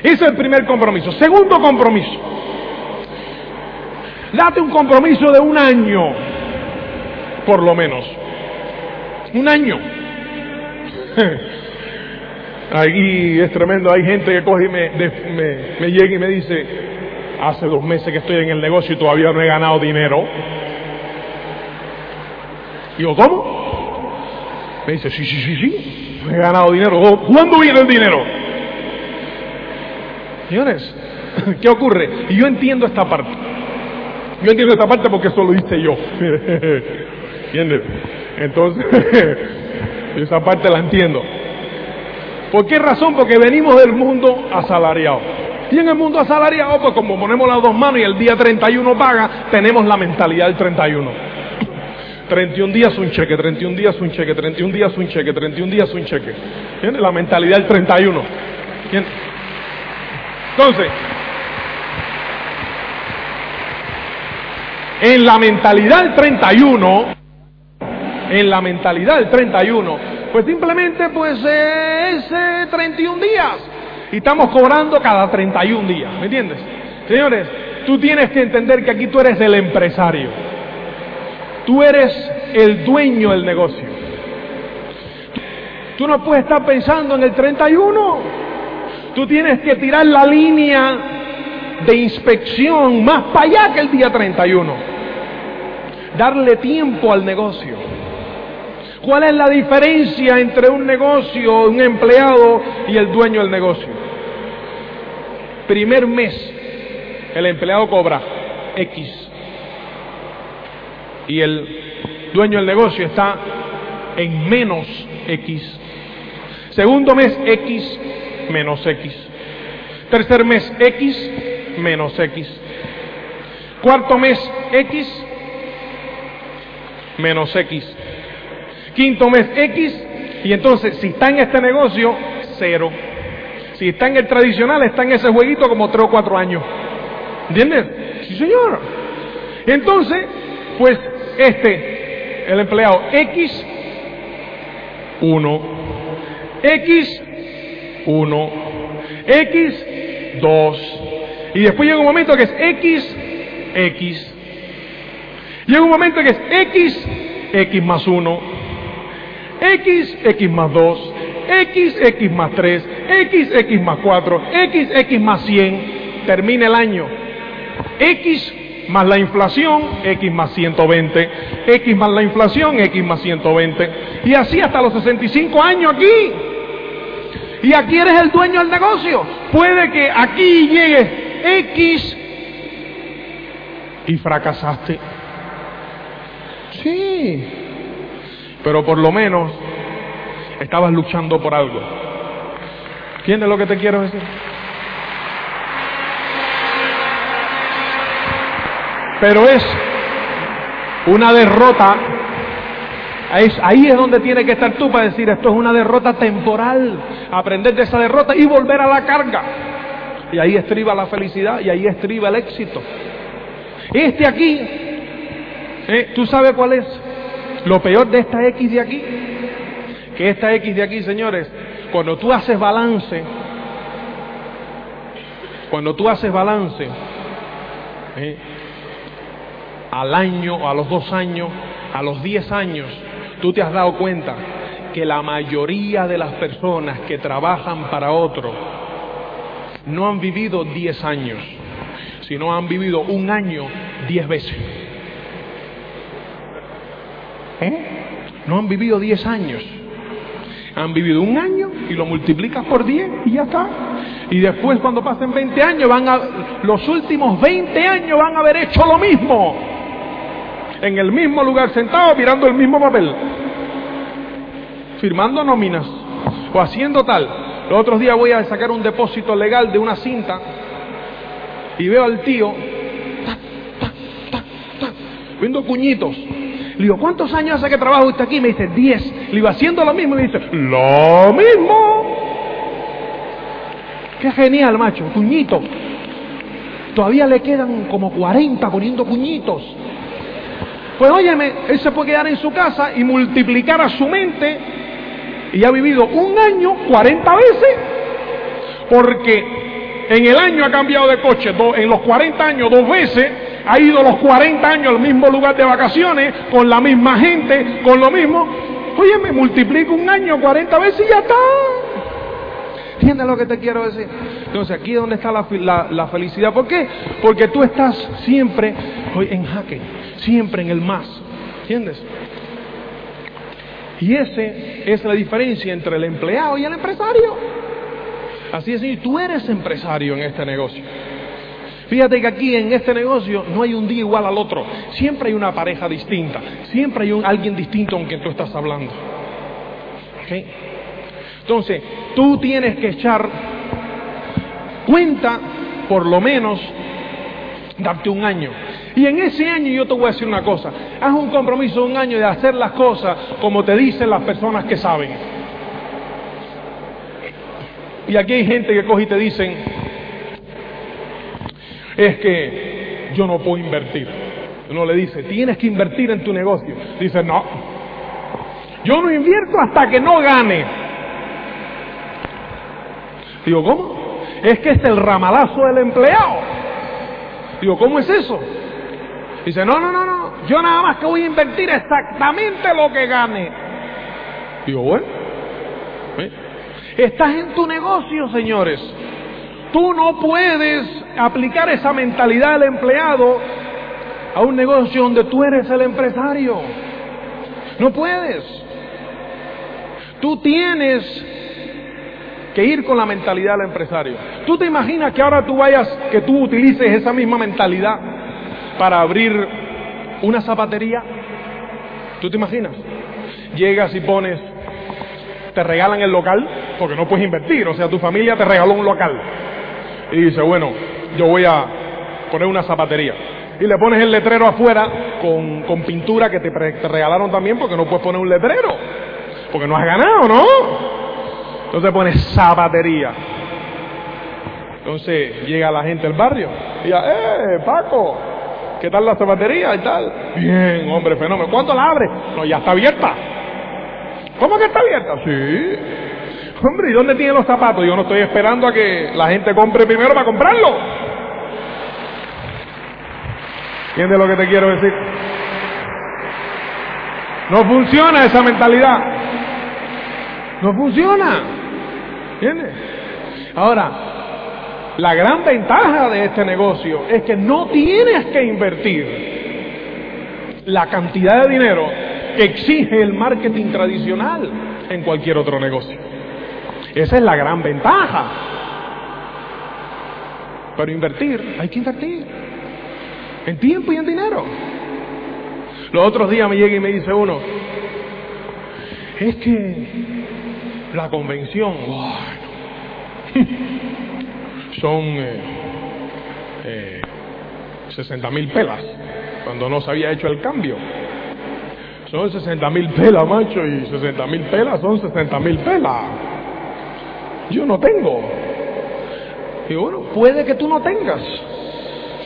Ese es el primer compromiso. Segundo compromiso. Date un compromiso de un año, por lo menos. Un año. [laughs] Ahí es tremendo, hay gente que coge y me, me, llega y me dice, hace dos meses que estoy en el negocio y todavía no he ganado dinero. Digo, ¿cómo? Me dice, sí, sí, sí, sí, he ganado dinero. ¿Cuándo viene el dinero? Señores, [laughs] ¿qué ocurre? Y yo entiendo esta parte. Yo entiendo esta parte porque eso lo hice yo. [laughs] ¿Entiendes? Entonces, [laughs] esa parte la entiendo. ¿Por qué razón? Porque venimos del mundo asalariado. Y en el mundo asalariado, pues como ponemos las dos manos y el día 31 paga, tenemos la mentalidad del 31. 31 días un cheque, 31 días un cheque, 31 días un cheque, 31 días un cheque. ¿Tiene La mentalidad del 31. Entonces, en la mentalidad del 31, en la mentalidad del 31, pues simplemente pues es 31 días. Y estamos cobrando cada 31 días, ¿me entiendes? Señores, tú tienes que entender que aquí tú eres el empresario. Tú eres el dueño del negocio. Tú no puedes estar pensando en el 31. Tú tienes que tirar la línea de inspección más para allá que el día 31. Darle tiempo al negocio. ¿Cuál es la diferencia entre un negocio, un empleado y el dueño del negocio? Primer mes, el empleado cobra X y el dueño del negocio está en menos X. Segundo mes X menos X. Tercer mes X menos X. Cuarto mes, X menos X. Quinto mes, X. Y entonces, si está en este negocio, cero. Si está en el tradicional, está en ese jueguito como tres o cuatro años. ¿Entiendes? Sí, señor. Entonces, pues este, el empleado X, 1. X, 1. X, 2. Y después llega un momento que es X, X. Llega un momento que es X, X más 1. X, X más 2. X, X más 3. X, X más 4. X, X más 100. Termina el año. X más la inflación, X más 120, X más la inflación, X más 120. Y así hasta los 65 años aquí. Y aquí eres el dueño del negocio. Puede que aquí llegue X y fracasaste. Sí. Pero por lo menos estabas luchando por algo. ¿Entiendes lo que te quiero decir? Pero es una derrota. Ahí es donde tiene que estar tú para decir esto es una derrota temporal. Aprender de esa derrota y volver a la carga. Y ahí estriba la felicidad y ahí estriba el éxito. Este aquí, ¿eh? ¿tú sabes cuál es lo peor de esta X de aquí? Que esta X de aquí, señores, cuando tú haces balance, cuando tú haces balance, ¿eh? al año, a los dos años, a los diez años, tú te has dado cuenta que la mayoría de las personas que trabajan para otro no han vivido diez años, sino han vivido un año diez veces. ¿Eh? No han vivido diez años. Han vivido un año y lo multiplicas por diez y ya está. Y después cuando pasen 20 años, van a, los últimos 20 años van a haber hecho lo mismo en el mismo lugar sentado mirando el mismo papel, firmando nóminas o haciendo tal. Los otros días voy a sacar un depósito legal de una cinta y veo al tío viendo cuñitos. Le digo, ¿cuántos años hace que trabajo usted aquí? Me dice, 10. Le iba haciendo lo mismo me dice, lo mismo. Qué genial, macho, cuñito. Todavía le quedan como 40 poniendo cuñitos. Pues óyeme, él se puede quedar en su casa y multiplicar a su mente y ha vivido un año 40 veces. Porque en el año ha cambiado de coche, en los 40 años dos veces, ha ido los 40 años al mismo lugar de vacaciones, con la misma gente, con lo mismo. Óyeme, multiplico un año 40 veces y ya está. ¿Entiendes lo que te quiero decir? Entonces aquí es donde está la, la felicidad. ¿Por qué? Porque tú estás siempre en jaque siempre en el más. ¿Entiendes? Y ese es la diferencia entre el empleado y el empresario. Así es, y tú eres empresario en este negocio. Fíjate que aquí en este negocio no hay un día igual al otro. Siempre hay una pareja distinta. Siempre hay alguien distinto con quien tú estás hablando. Entonces, tú tienes que echar cuenta, por lo menos, darte un año y en ese año yo te voy a decir una cosa, haz un compromiso de un año de hacer las cosas como te dicen las personas que saben. Y aquí hay gente que coge y te dicen, es que yo no puedo invertir. Uno le dice, tienes que invertir en tu negocio. Dice, no, yo no invierto hasta que no gane. Digo, ¿cómo? Es que es el ramalazo del empleado. Digo, ¿cómo es eso? Dice, no, no, no, no, yo nada más que voy a invertir exactamente lo que gane. Digo, bueno, ¿eh? estás en tu negocio, señores. Tú no puedes aplicar esa mentalidad del empleado a un negocio donde tú eres el empresario. No puedes. Tú tienes que ir con la mentalidad del empresario. ¿Tú te imaginas que ahora tú vayas, que tú utilices esa misma mentalidad para abrir una zapatería. ¿Tú te imaginas? Llegas y pones, te regalan el local, porque no puedes invertir, o sea, tu familia te regaló un local. Y dice, bueno, yo voy a poner una zapatería. Y le pones el letrero afuera con, con pintura que te, te regalaron también porque no puedes poner un letrero. Porque no has ganado, ¿no? Entonces pones zapatería. Entonces llega la gente del barrio y ya, ¡eh, Paco! ¿Qué tal la zapatería y tal? Bien, hombre, fenómeno. ¿Cuánto la abre? No, ya está abierta. ¿Cómo que está abierta? Sí. Hombre, ¿y dónde tienen los zapatos? Yo no estoy esperando a que la gente compre primero para comprarlo. ¿Entiendes lo que te quiero decir? No funciona esa mentalidad. No funciona. ¿Entiendes? Ahora, la gran ventaja de este negocio es que no tienes que invertir la cantidad de dinero que exige el marketing tradicional en cualquier otro negocio. Esa es la gran ventaja. Pero invertir, hay que invertir. En tiempo y en dinero. Los otros días me llega y me dice uno, es que la convención, [laughs] son eh, eh, 60 mil pelas, cuando no se había hecho el cambio. Son 60 mil pelas, macho, y 60 mil pelas son 60 mil pelas. Yo no tengo. Y bueno, puede que tú no tengas.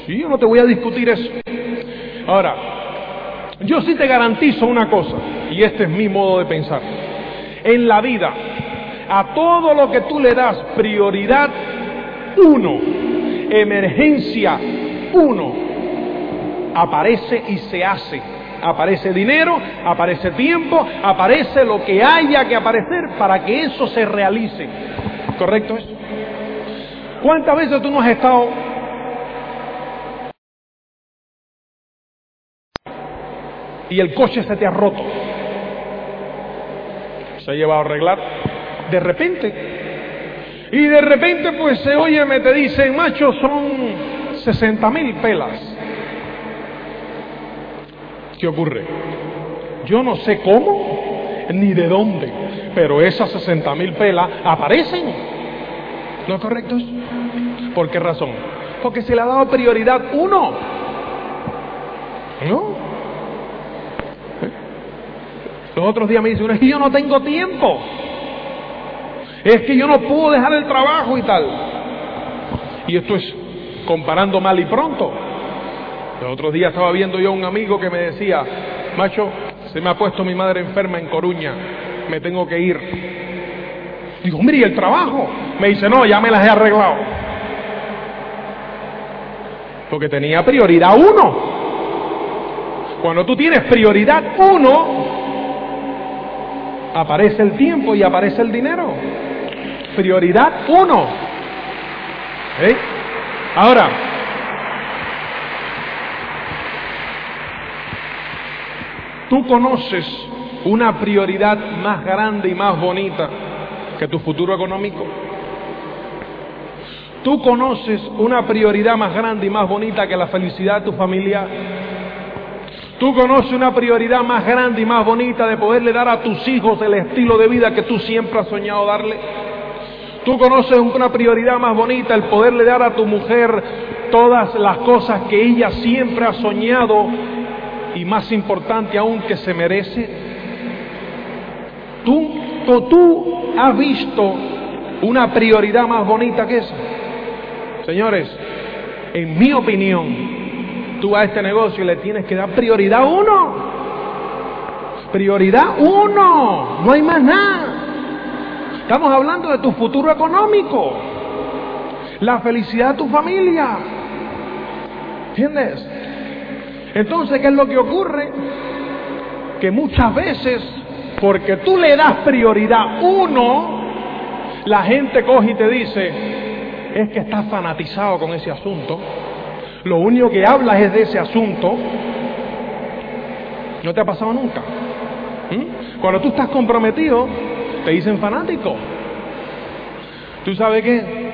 Sí, yo no te voy a discutir eso. Ahora, yo sí te garantizo una cosa, y este es mi modo de pensar. En la vida, a todo lo que tú le das prioridad, uno, emergencia, uno, aparece y se hace. Aparece dinero, aparece tiempo, aparece lo que haya que aparecer para que eso se realice. ¿Correcto eso? ¿Cuántas veces tú no has estado y el coche se te ha roto? Se ha llevado a arreglar de repente. Y de repente pues se oye, me te dicen, macho, son 60 mil pelas. ¿Qué ocurre? Yo no sé cómo ni de dónde, pero esas 60 mil pelas aparecen. ¿No es correcto? ¿Por qué razón? Porque se le ha dado prioridad uno. ¿No? Los otros días me dicen, es que yo no tengo tiempo. Es que yo no puedo dejar el trabajo y tal. Y esto es comparando mal y pronto. Los otros días estaba viendo yo a un amigo que me decía, macho, se me ha puesto mi madre enferma en Coruña, me tengo que ir. Digo, hombre, ¿y el trabajo? Me dice, no, ya me las he arreglado. Porque tenía prioridad uno. Cuando tú tienes prioridad uno, aparece el tiempo y aparece el dinero. Prioridad uno. ¿Eh? Ahora, tú conoces una prioridad más grande y más bonita que tu futuro económico. Tú conoces una prioridad más grande y más bonita que la felicidad de tu familia. Tú conoces una prioridad más grande y más bonita de poderle dar a tus hijos el estilo de vida que tú siempre has soñado darle. Tú conoces una prioridad más bonita, el poderle dar a tu mujer todas las cosas que ella siempre ha soñado y más importante aún que se merece. Tú, tú has visto una prioridad más bonita que esa. Señores, en mi opinión, tú a este negocio le tienes que dar prioridad uno. Prioridad uno. No hay más nada. Estamos hablando de tu futuro económico. La felicidad de tu familia. ¿Entiendes? Entonces, ¿qué es lo que ocurre? Que muchas veces, porque tú le das prioridad uno, la gente coge y te dice, es que estás fanatizado con ese asunto, lo único que hablas es de ese asunto, ¿no te ha pasado nunca? ¿Mm? Cuando tú estás comprometido, te dicen fanático. ¿Tú sabes qué?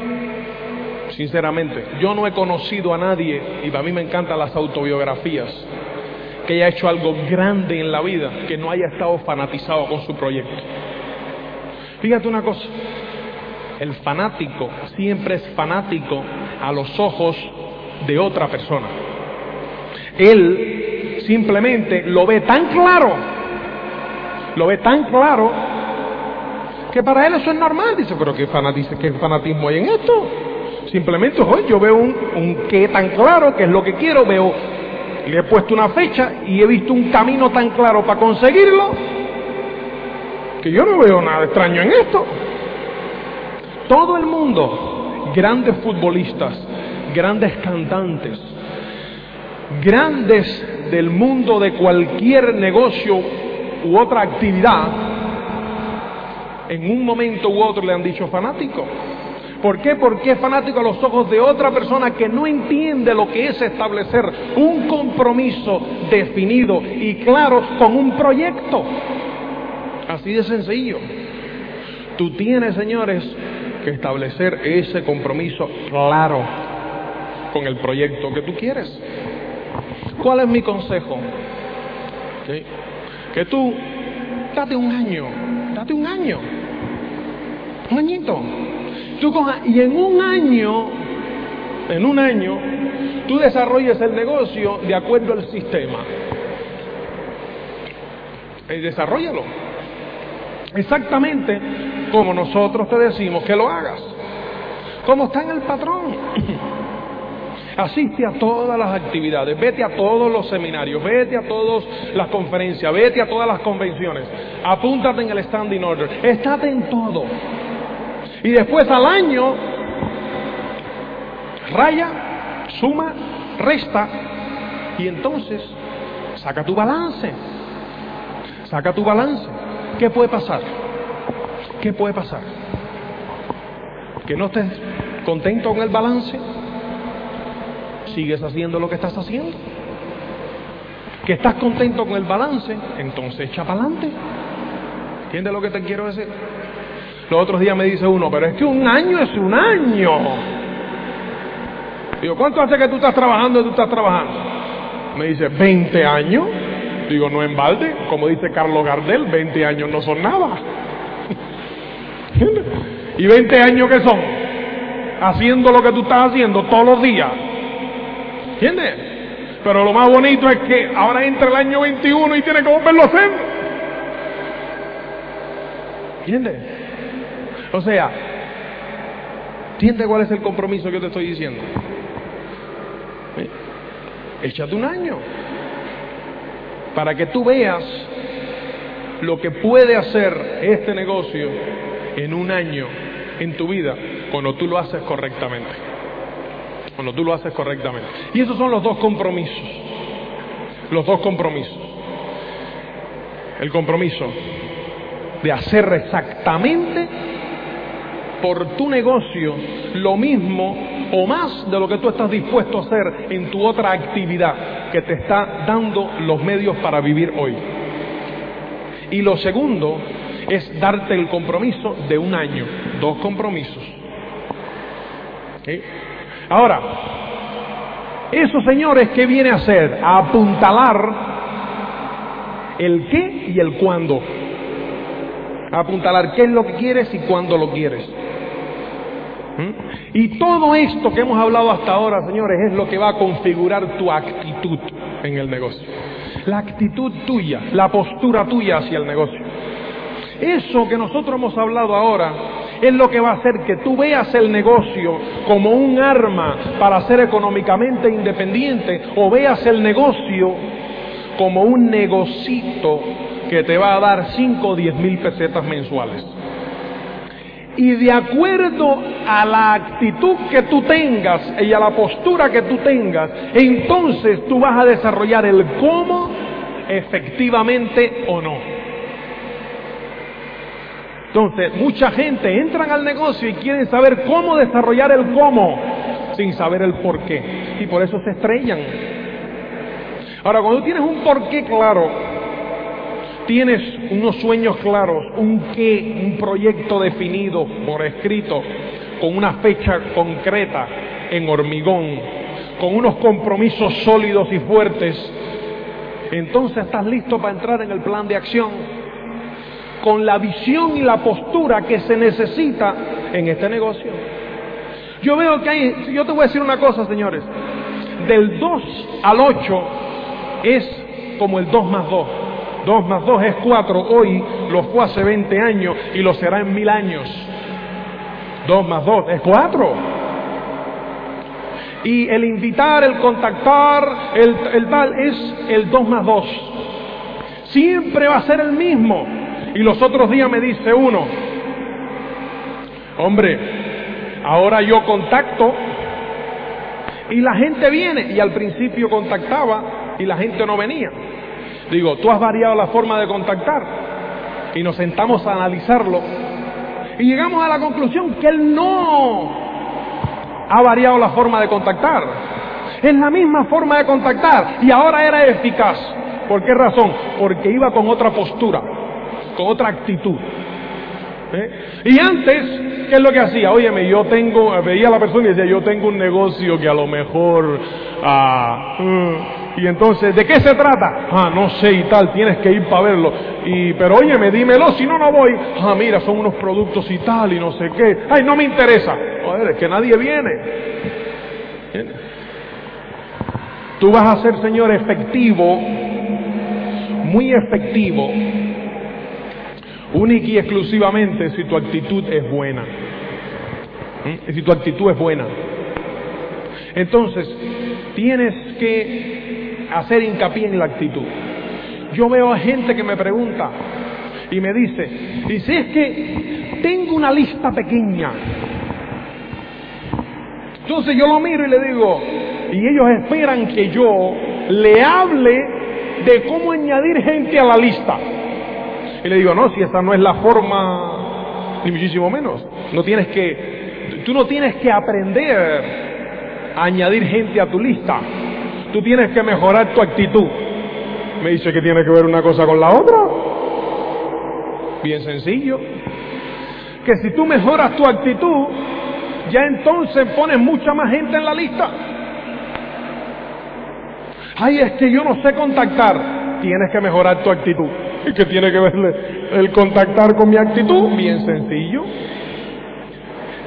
Sinceramente, yo no he conocido a nadie, y para mí me encantan las autobiografías, que haya hecho algo grande en la vida, que no haya estado fanatizado con su proyecto. Fíjate una cosa, el fanático siempre es fanático a los ojos de otra persona. Él simplemente lo ve tan claro, lo ve tan claro, que para él eso es normal. Dice, pero ¿qué, fanatismo, hay en esto? Simplemente hoy yo veo un, qué tan claro, que es lo que quiero, veo, le he puesto una fecha y he visto un camino tan claro para conseguirlo, que yo no veo nada extraño en esto. Todo el mundo, grandes futbolistas, grandes cantantes, grandes del mundo de cualquier negocio u otra actividad, en un momento u otro le han dicho fanático. ¿Por qué? Porque es fanático a los ojos de otra persona que no entiende lo que es establecer un compromiso definido y claro con un proyecto. Así de sencillo. Tú tienes, señores, que establecer ese compromiso claro con el proyecto que tú quieres. ¿Cuál es mi consejo? Que tú date un año, date un año, un añito. Tú y en un año, en un año, tú desarrolles el negocio de acuerdo al sistema. Y desarrollalo. Exactamente como nosotros te decimos que lo hagas. Como está en el patrón. [clears throat] Asiste a todas las actividades, vete a todos los seminarios, vete a todas las conferencias, vete a todas las convenciones, apúntate en el standing order, estate en todo. Y después al año, raya, suma, resta, y entonces saca tu balance. Saca tu balance. ¿Qué puede pasar? ¿Qué puede pasar? ¿Que no estés contento con el balance? ¿Sigues haciendo lo que estás haciendo? ¿Que estás contento con el balance? Entonces echa para adelante. ¿Entiendes lo que te quiero decir? Los otros días me dice uno, pero es que un año es un año. Digo, ¿cuánto hace que tú estás trabajando y tú estás trabajando? Me dice, 20 años. Digo, no en balde, como dice Carlos Gardel, 20 años no son nada. [laughs] ¿Y 20 años qué son? Haciendo lo que tú estás haciendo todos los días. ¿Entiendes? Pero lo más bonito es que ahora entra el año 21 y tiene que volverlo a hacer. ¿Entiendes? O sea, ¿entiendes cuál es el compromiso que te estoy diciendo? Échate un año para que tú veas lo que puede hacer este negocio en un año en tu vida cuando tú lo haces correctamente. Cuando tú lo haces correctamente. Y esos son los dos compromisos. Los dos compromisos. El compromiso de hacer exactamente por tu negocio lo mismo o más de lo que tú estás dispuesto a hacer en tu otra actividad que te está dando los medios para vivir hoy. Y lo segundo es darte el compromiso de un año, dos compromisos. Ahora, eso señores, ¿qué viene a hacer? A apuntalar el qué y el cuándo. A apuntalar qué es lo que quieres y cuándo lo quieres. ¿Mm? Y todo esto que hemos hablado hasta ahora, señores, es lo que va a configurar tu actitud en el negocio. La actitud tuya, la postura tuya hacia el negocio. Eso que nosotros hemos hablado ahora es lo que va a hacer que tú veas el negocio como un arma para ser económicamente independiente o veas el negocio como un negocito que te va a dar 5 o 10 mil pesetas mensuales. Y de acuerdo a la actitud que tú tengas y a la postura que tú tengas, entonces tú vas a desarrollar el cómo efectivamente o no. Entonces, mucha gente entran al negocio y quieren saber cómo desarrollar el cómo, sin saber el por qué. Y por eso se estrellan. Ahora, cuando tienes un por qué claro, tienes unos sueños claros, un qué, un proyecto definido por escrito, con una fecha concreta en hormigón, con unos compromisos sólidos y fuertes, entonces estás listo para entrar en el plan de acción con la visión y la postura que se necesita en este negocio. Yo veo que hay, yo te voy a decir una cosa, señores, del 2 al 8 es como el 2 más 2. 2 más 2 es 4. Hoy lo fue hace 20 años y lo será en mil años. 2 más 2 es 4. Y el invitar, el contactar, el, el tal es el 2 más 2. Siempre va a ser el mismo. Y los otros días me dice uno, hombre, ahora yo contacto y la gente viene. Y al principio contactaba y la gente no venía. Digo, tú has variado la forma de contactar. Y nos sentamos a analizarlo. Y llegamos a la conclusión que él no ha variado la forma de contactar. Es la misma forma de contactar y ahora era eficaz. ¿Por qué razón? Porque iba con otra postura, con otra actitud. ¿Eh? Y antes, ¿qué es lo que hacía? Óyeme, yo tengo, veía a la persona y decía, yo tengo un negocio que a lo mejor... Ah, mm, y entonces, ¿de qué se trata? Ah, no sé y tal, tienes que ir para verlo. Y, pero óyeme, dímelo, si no, no voy. Ah, mira, son unos productos y tal, y no sé qué. Ay, no me interesa. Joder, es que nadie viene. Tú vas a ser, Señor, efectivo, muy efectivo, única y exclusivamente si tu actitud es buena. ¿Mm? Si tu actitud es buena. Entonces, tienes que hacer hincapié en la actitud. Yo veo a gente que me pregunta y me dice, dice, es que tengo una lista pequeña. Entonces yo lo miro y le digo, y ellos esperan que yo le hable de cómo añadir gente a la lista. Y le digo, no, si esa no es la forma, ni muchísimo menos. No tienes que, tú no tienes que aprender a añadir gente a tu lista. Tú tienes que mejorar tu actitud. Me dice que tiene que ver una cosa con la otra. Bien sencillo. Que si tú mejoras tu actitud, ya entonces pones mucha más gente en la lista. Ay, es que yo no sé contactar. Tienes que mejorar tu actitud. ¿Y qué tiene que ver el contactar con mi actitud? Bien sencillo.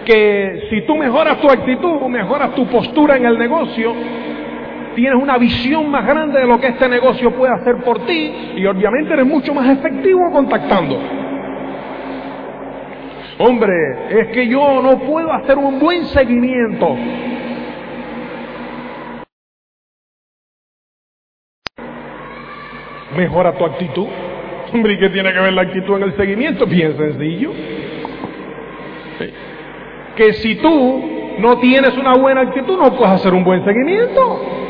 Que si tú mejoras tu actitud, mejoras tu postura en el negocio, tienes una visión más grande de lo que este negocio puede hacer por ti y obviamente eres mucho más efectivo contactando. Hombre, es que yo no puedo hacer un buen seguimiento. Mejora tu actitud. Hombre, ¿y qué tiene que ver la actitud en el seguimiento? Bien sencillo. Que si tú no tienes una buena actitud, no puedes hacer un buen seguimiento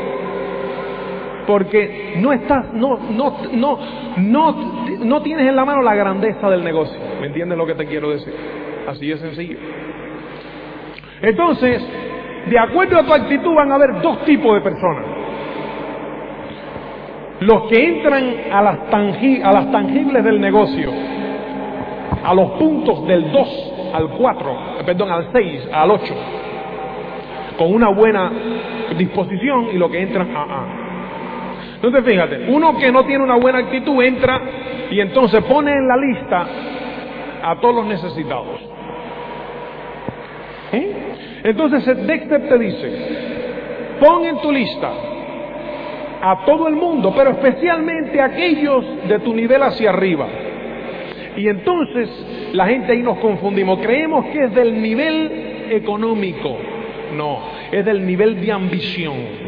porque no estás, no, no, no, no, no tienes en la mano la grandeza del negocio. ¿Me entiendes lo que te quiero decir? Así es sencillo. Entonces, de acuerdo a tu actitud van a haber dos tipos de personas. Los que entran a las, a las tangibles del negocio, a los puntos del 2 al 4, perdón, al 6, al 8, con una buena disposición y los que entran a A. Entonces fíjate, uno que no tiene una buena actitud entra y entonces pone en la lista a todos los necesitados. Entonces Dexter te dice, pon en tu lista a todo el mundo, pero especialmente a aquellos de tu nivel hacia arriba. Y entonces la gente ahí nos confundimos, creemos que es del nivel económico, no, es del nivel de ambición.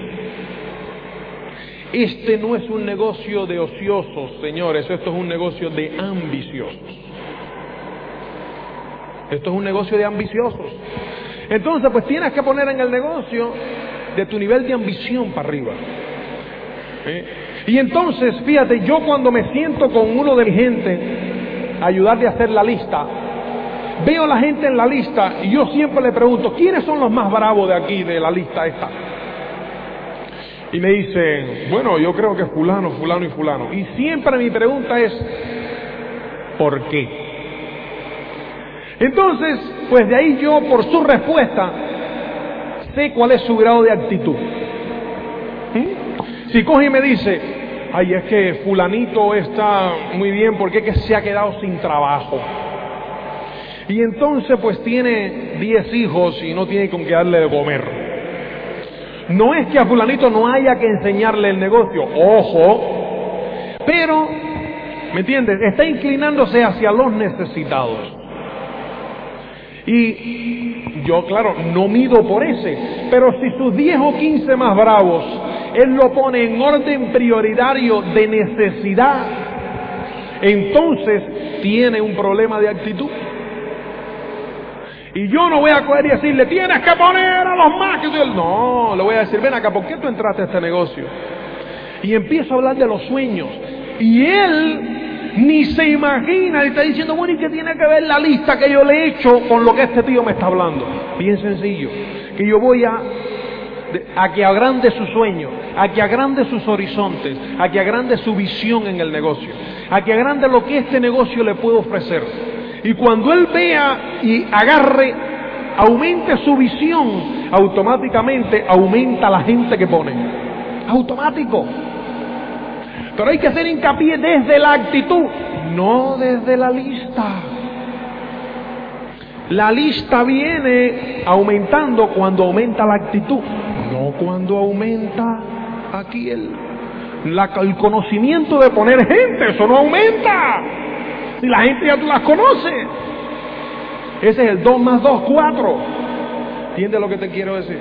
Este no es un negocio de ociosos, señores, esto es un negocio de ambiciosos. Esto es un negocio de ambiciosos. Entonces, pues tienes que poner en el negocio de tu nivel de ambición para arriba. Y entonces, fíjate, yo cuando me siento con uno de mi gente a ayudarle a hacer la lista, veo a la gente en la lista y yo siempre le pregunto, ¿quiénes son los más bravos de aquí, de la lista esta? Y me dicen, bueno, yo creo que fulano, fulano y fulano. Y siempre mi pregunta es, ¿por qué? Entonces, pues de ahí yo, por su respuesta, sé cuál es su grado de actitud. ¿Mm? Si coge y me dice, ay, es que fulanito está muy bien porque es que se ha quedado sin trabajo. Y entonces pues tiene 10 hijos y no tiene con qué darle de comer. No es que a fulanito no haya que enseñarle el negocio, ojo, pero, ¿me entiendes? Está inclinándose hacia los necesitados. Y yo, claro, no mido por ese, pero si sus 10 o 15 más bravos, él lo pone en orden prioritario de necesidad, entonces tiene un problema de actitud. Y yo no voy a coger y decirle, tienes que poner a los más No, le voy a decir, ven acá, ¿por qué tú entraste a este negocio? Y empiezo a hablar de los sueños. Y él ni se imagina, y está diciendo, bueno, ¿y qué tiene que ver la lista que yo le he hecho con lo que este tío me está hablando? Bien sencillo, que yo voy a, a que agrande su sueño, a que agrande sus horizontes, a que agrande su visión en el negocio, a que agrande lo que este negocio le puede ofrecer. Y cuando él vea y agarre, aumente su visión, automáticamente aumenta la gente que pone. Automático. Pero hay que hacer hincapié desde la actitud, no desde la lista. La lista viene aumentando cuando aumenta la actitud, no cuando aumenta aquí el, el conocimiento de poner gente, eso no aumenta. Si la gente ya tú las conoces. Ese es el 2 más 2, 4. ¿Entiendes lo que te quiero decir?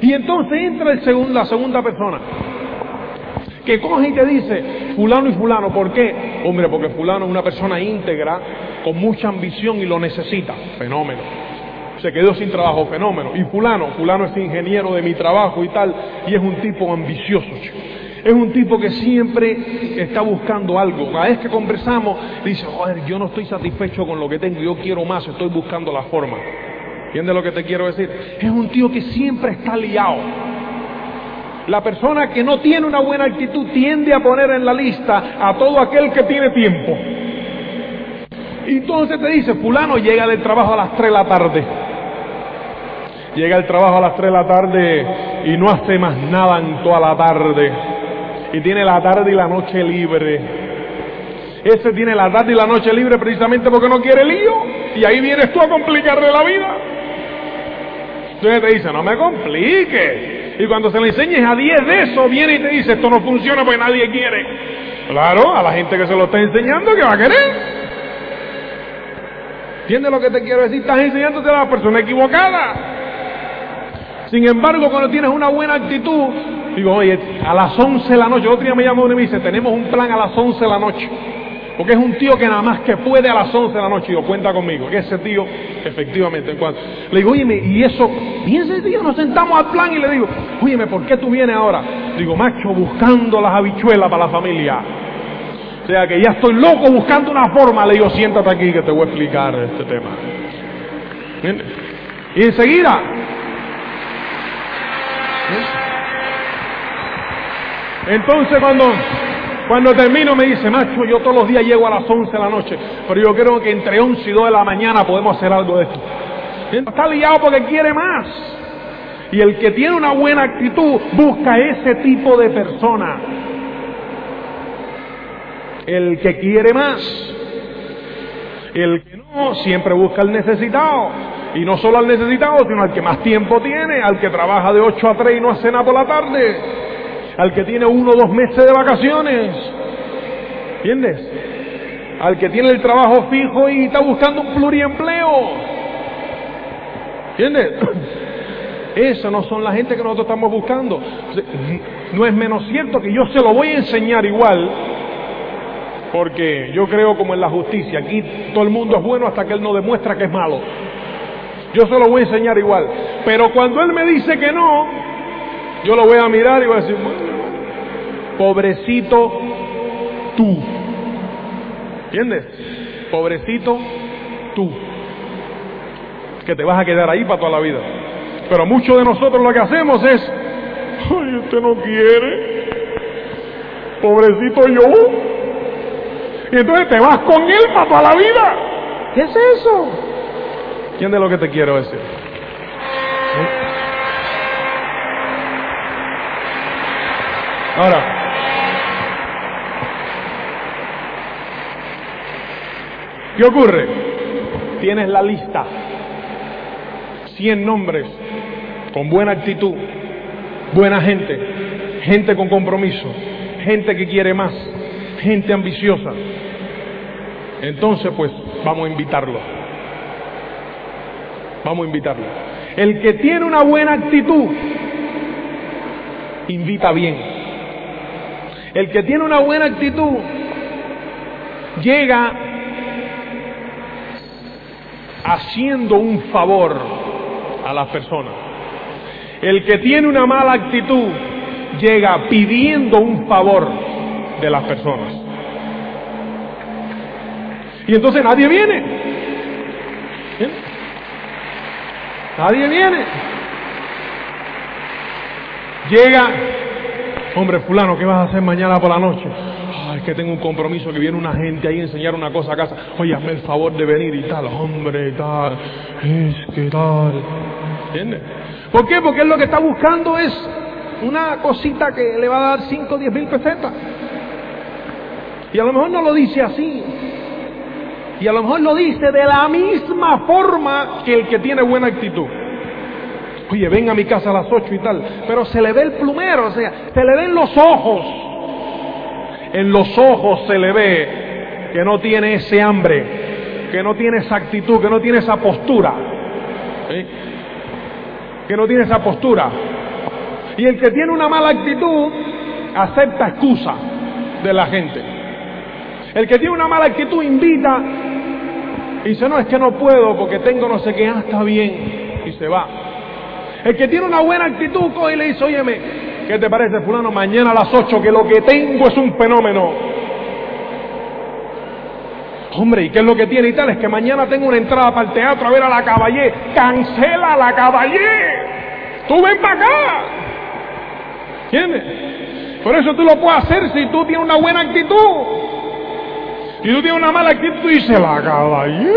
Y entonces entra el segundo, la segunda persona. Que coge y te dice, fulano y fulano, ¿por qué? Hombre, porque fulano es una persona íntegra, con mucha ambición y lo necesita. Fenómeno. Se quedó sin trabajo, fenómeno. Y fulano, fulano es ingeniero de mi trabajo y tal, y es un tipo ambicioso. Es un tipo que siempre está buscando algo. Cada vez que conversamos, dice, joder, yo no estoy satisfecho con lo que tengo, yo quiero más, estoy buscando la forma. ¿Entiendes lo que te quiero decir? Es un tío que siempre está liado. La persona que no tiene una buena actitud tiende a poner en la lista a todo aquel que tiene tiempo. Y entonces te dice, fulano llega del trabajo a las 3 de la tarde. Llega el trabajo a las 3 de la tarde y no hace más nada en toda la tarde y tiene la tarde y la noche libre. Ese tiene la tarde y la noche libre precisamente porque no quiere lío. Y ahí vienes tú a complicarle la vida. Entonces te dice, no me compliques. Y cuando se le enseñes a 10 de eso, viene y te dice, esto no funciona porque nadie quiere. Claro, a la gente que se lo está enseñando, que va a querer? ¿Entiendes lo que te quiero decir? Estás enseñándote a la persona equivocada. Sin embargo, cuando tienes una buena actitud, Digo, oye, a las 11 de la noche, otro día me llamó uno y me dice, tenemos un plan a las 11 de la noche. Porque es un tío que nada más que puede a las 11 de la noche. Y yo, cuenta conmigo. Que ese tío, efectivamente, en cuanto. Le digo, oye, y eso, y ese tío nos sentamos al plan y le digo, oye, ¿por qué tú vienes ahora? Digo, macho, buscando las habichuelas para la familia. O sea, que ya estoy loco buscando una forma. Le digo, siéntate aquí que te voy a explicar este tema. Y enseguida, entonces cuando, cuando termino me dice, macho, yo todos los días llego a las 11 de la noche, pero yo creo que entre 11 y 2 de la mañana podemos hacer algo de esto. Está liado porque quiere más. Y el que tiene una buena actitud busca ese tipo de persona. El que quiere más. El que no, siempre busca al necesitado. Y no solo al necesitado, sino al que más tiempo tiene, al que trabaja de 8 a 3 y no hace nada por la tarde al que tiene uno o dos meses de vacaciones. ¿Entiendes? Al que tiene el trabajo fijo y está buscando un pluriempleo. ¿Entiendes? [clears throat] Eso no son la gente que nosotros estamos buscando. No es menos cierto que yo se lo voy a enseñar igual, porque yo creo como en la justicia, aquí todo el mundo es bueno hasta que él no demuestra que es malo. Yo se lo voy a enseñar igual. Pero cuando él me dice que no, yo lo voy a mirar y voy a decir, pobrecito tú. ¿Entiendes? Pobrecito tú. Que te vas a quedar ahí para toda la vida. Pero muchos de nosotros lo que hacemos es, ay, usted no quiere. Pobrecito yo. Y entonces te vas con él para toda la vida. ¿Qué es eso? ¿Entiendes lo que te quiero decir? Ahora, ¿qué ocurre? Tienes la lista, 100 nombres con buena actitud, buena gente, gente con compromiso, gente que quiere más, gente ambiciosa. Entonces, pues, vamos a invitarlo. Vamos a invitarlo. El que tiene una buena actitud, invita bien. El que tiene una buena actitud, llega haciendo un favor a las personas. El que tiene una mala actitud llega pidiendo un favor de las personas. Y entonces nadie viene. Nadie viene. Llega, hombre fulano, ¿qué vas a hacer mañana por la noche? Ay, que tengo un compromiso, que viene una gente ahí a enseñar una cosa a casa. Oye, hazme el favor de venir y tal, hombre, y tal. Es que tal. ¿Entiendes? ¿Por qué? Porque él lo que está buscando es una cosita que le va a dar 5 o 10 mil pesetas. Y a lo mejor no lo dice así. Y a lo mejor lo dice de la misma forma que el que tiene buena actitud. Oye, ven a mi casa a las 8 y tal. Pero se le ve el plumero, o sea, se le ven los ojos. En los ojos se le ve que no tiene ese hambre, que no tiene esa actitud, que no tiene esa postura. Que no tiene esa postura. Y el que tiene una mala actitud acepta excusa de la gente. El que tiene una mala actitud invita y dice, no, es que no puedo porque tengo no sé qué, ah, está bien, y se va. El que tiene una buena actitud coge y le dice, óyeme, ¿qué te parece, fulano? Mañana a las 8, que lo que tengo es un fenómeno. Hombre, ¿y qué es lo que tiene y tal? Es que mañana tengo una entrada para el teatro a ver a la caballé. Cancela la caballé. Tú ven para acá. ¿Entiendes? Por eso tú lo puedes hacer si tú tienes una buena actitud. Si tú tienes una mala actitud, dice la caballé.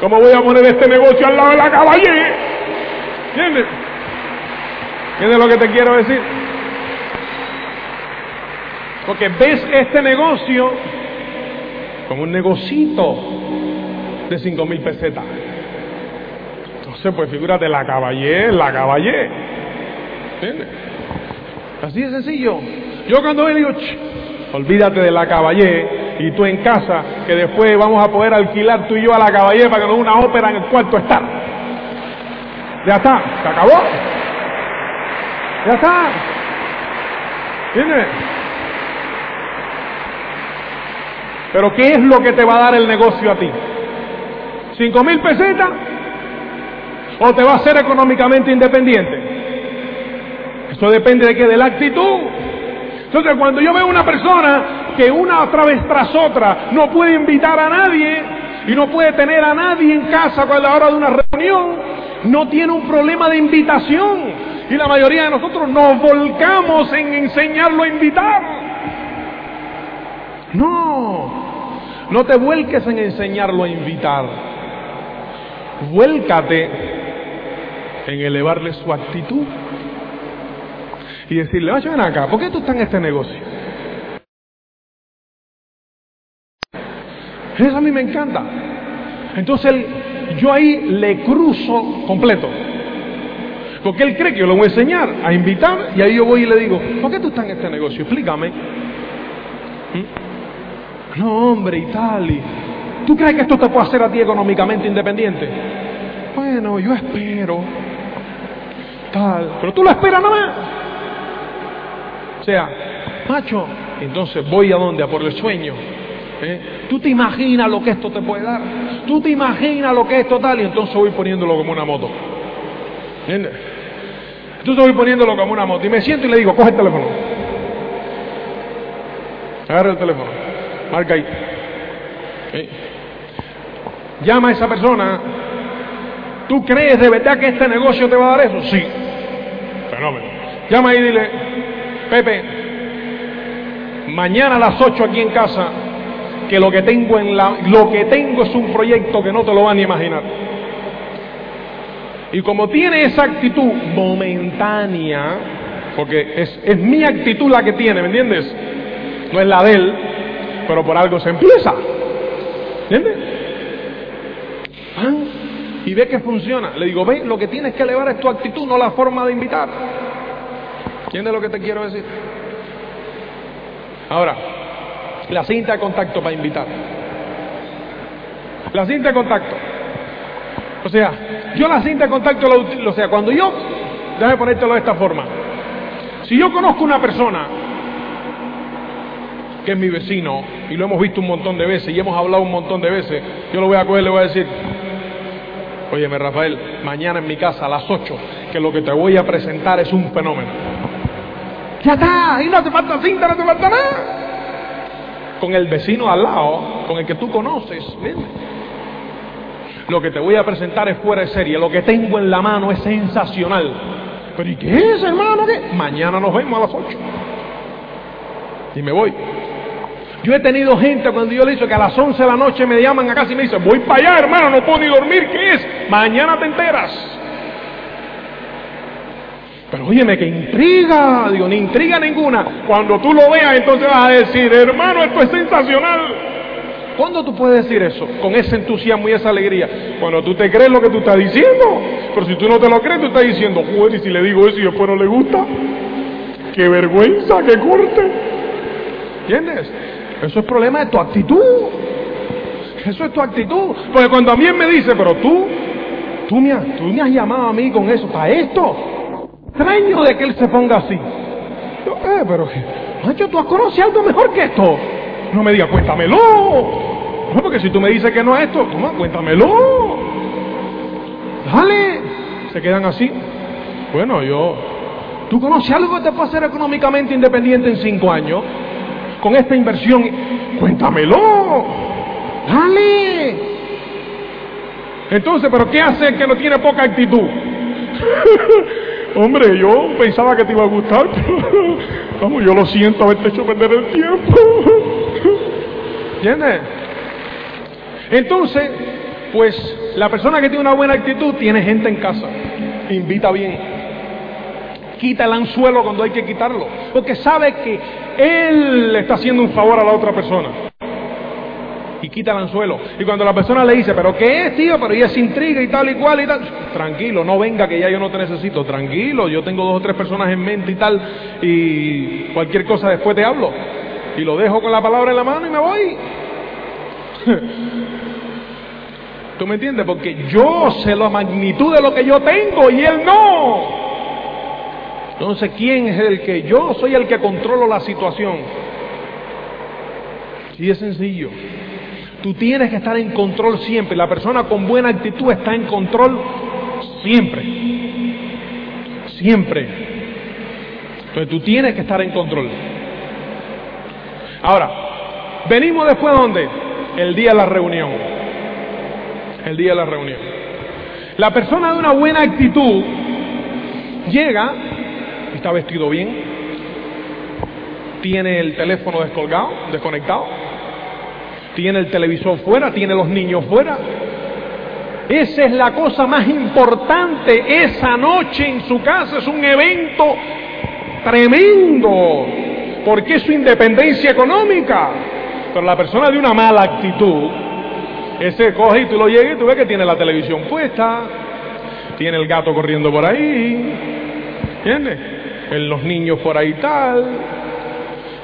¿Cómo voy a poner este negocio al lado de la caballé? ¿Entiendes? ¿Entiendes lo que te quiero decir? Porque ves este negocio como un negocito de cinco mil pesetas. Entonces, pues figúrate, la caballé, la caballé. ¿Entiendes? Así de sencillo. Yo cuando le digo, olvídate de la caballé y tú en casa, que después vamos a poder alquilar tú y yo a la caballé para que nos una ópera en el cuarto estar. Ya está, se acabó. Ya está. ¿Entiendes? Pero ¿qué es lo que te va a dar el negocio a ti? ¿Cinco mil pesetas? ¿O te va a hacer económicamente independiente? Eso depende de qué, de la actitud. Entonces, cuando yo veo una persona que una otra vez tras otra no puede invitar a nadie y no puede tener a nadie en casa a la hora de una reunión, no tiene un problema de invitación. Y la mayoría de nosotros nos volcamos en enseñarlo a invitar. No, no te vuelques en enseñarlo a invitar. Vuélcate en elevarle su actitud y decirle, vaya ven acá, ¿por qué tú estás en este negocio? Eso a mí me encanta. Entonces yo ahí le cruzo completo. Porque él cree que yo lo voy a enseñar, a invitar, y ahí yo voy y le digo, ¿por qué tú estás en este negocio? Explícame. ¿Mm? No, hombre, y tal. Y... ¿Tú crees que esto te puede hacer a ti económicamente independiente? Bueno, yo espero. Tal. Pero tú lo esperas nada más. O sea, macho, entonces voy a dónde? A por el sueño. ¿Eh? Tú te imaginas lo que esto te puede dar. Tú te imaginas lo que es total y entonces voy poniéndolo como una moto. ¿Entiendes? Entonces voy poniéndolo como una moto y me siento y le digo, coge el teléfono. Agarra el teléfono. Marca ahí. ¿Eh? Llama a esa persona. ¿Tú crees de verdad que este negocio te va a dar eso? Sí. Fenómeno. Llama ahí y dile, Pepe, mañana a las 8 aquí en casa, que lo que tengo en la, lo que tengo es un proyecto que no te lo van a imaginar. Y como tiene esa actitud momentánea, porque es, es mi actitud la que tiene, ¿me entiendes? No es la de él, pero por algo se empieza. ¿Entiendes? y ve que funciona. Le digo, ve, lo que tienes que elevar es tu actitud, no la forma de invitar. ¿Entiendes lo que te quiero decir? Ahora, la cinta de contacto para invitar. La cinta de contacto. O sea, yo la cinta de contacto la o sea, cuando yo, déjame ponértelo de esta forma. Si yo conozco una persona que es mi vecino y lo hemos visto un montón de veces y hemos hablado un montón de veces, yo lo voy a coger y le voy a decir, óyeme Rafael, mañana en mi casa a las 8, que lo que te voy a presentar es un fenómeno. Ya está, y no hace falta cinta, no hace falta nada. Con el vecino al lado, con el que tú conoces, Lo que te voy a presentar es fuera de serie, lo que tengo en la mano es sensacional. Pero ¿y qué es, hermano? Mañana nos vemos a las 8. Y me voy. Yo he tenido gente cuando yo le digo que a las 11 de la noche me llaman a casa y me dicen, voy para allá, hermano, no puedo ni dormir, ¿qué es? Mañana te enteras. Pero óyeme, que intriga, digo, ni intriga ninguna. Cuando tú lo veas, entonces vas a decir, hermano, esto es sensacional. ¿Cuándo tú puedes decir eso? Con ese entusiasmo y esa alegría. Cuando tú te crees lo que tú estás diciendo. Pero si tú no te lo crees, tú estás diciendo, joder, y si le digo eso y después no le gusta, qué vergüenza, qué corte. ¿Entiendes? Eso es problema de tu actitud. Eso es tu actitud. Porque cuando a mí me dice, pero tú, tú me, tú me has llamado a mí con eso, para esto. Extraño de que él se ponga así. eh, pero, Mancho, tú has conocido algo mejor que esto. No me digas, cuéntamelo. No, porque si tú me dices que no es esto, toma, cuéntamelo. Dale. Se quedan así. Bueno, yo. ¿Tú conoces algo que te puede hacer económicamente independiente en cinco años? con esta inversión. Cuéntamelo. Dale. Entonces, ¿pero qué hace el que no tiene poca actitud? [laughs] Hombre, yo pensaba que te iba a gustar, pero [laughs] vamos, yo lo siento haberte hecho perder el tiempo. ¿Entiendes? Entonces, pues la persona que tiene una buena actitud tiene gente en casa, invita bien quita el anzuelo cuando hay que quitarlo, porque sabe que él está haciendo un favor a la otra persona. Y quita el anzuelo. Y cuando la persona le dice, pero ¿qué es, tío? Pero ella se intriga y tal y cual y tal. Tranquilo, no venga que ya yo no te necesito. Tranquilo, yo tengo dos o tres personas en mente y tal. Y cualquier cosa después te hablo. Y lo dejo con la palabra en la mano y me voy. [laughs] ¿Tú me entiendes? Porque yo sé la magnitud de lo que yo tengo y él no. Entonces, ¿quién es el que? Yo soy el que controlo la situación. Y es sencillo. Tú tienes que estar en control siempre. La persona con buena actitud está en control siempre. Siempre. Entonces tú tienes que estar en control. Ahora, venimos después de dónde? El día de la reunión. El día de la reunión. La persona de una buena actitud llega está vestido bien, tiene el teléfono descolgado, desconectado, tiene el televisor fuera, tiene los niños fuera. Esa es la cosa más importante esa noche en su casa, es un evento tremendo, porque es su independencia económica. Pero la persona de una mala actitud, ese coge y tú lo llegas y tú ves que tiene la televisión puesta, tiene el gato corriendo por ahí, ¿entiendes? en los niños por ahí tal,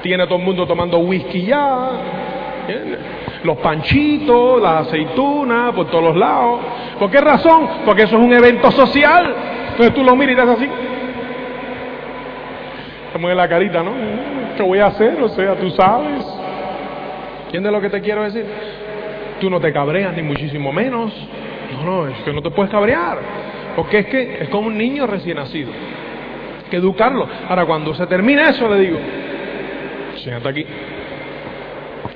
tiene todo el mundo tomando whisky ya, los panchitos, las aceitunas por todos los lados. ¿Por qué razón? Porque eso es un evento social. Entonces tú lo miras y te así. Se mueve la carita, ¿no? ¿Qué voy a hacer? O sea, tú sabes. ¿Entiendes lo que te quiero decir? Tú no te cabreas, ni muchísimo menos. No, no, es que no te puedes cabrear. Porque es que es como un niño recién nacido que educarlo. Ahora, cuando se termina eso, le digo, siéntate aquí.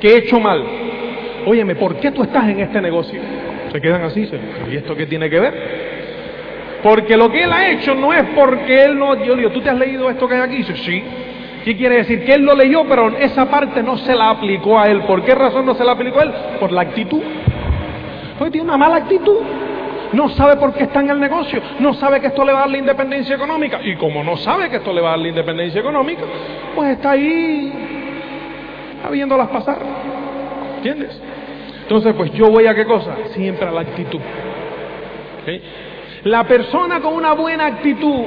¿Qué he hecho mal? Óyeme, ¿por qué tú estás en este negocio? Se quedan así, ¿y esto qué tiene que ver? Porque lo que él ha hecho no es porque él no, yo digo, ¿tú te has leído esto que hay aquí? Dice, sí. ¿Qué quiere decir? Que él lo leyó, pero esa parte no se la aplicó a él. ¿Por qué razón no se la aplicó a él? Por la actitud. Porque tiene una mala actitud no sabe por qué está en el negocio, no sabe que esto le va a dar la independencia económica. Y como no sabe que esto le va a dar la independencia económica, pues está ahí viéndolas pasar. ¿Entiendes? Entonces, pues yo voy a qué cosa? Siempre a la actitud. La persona con una buena actitud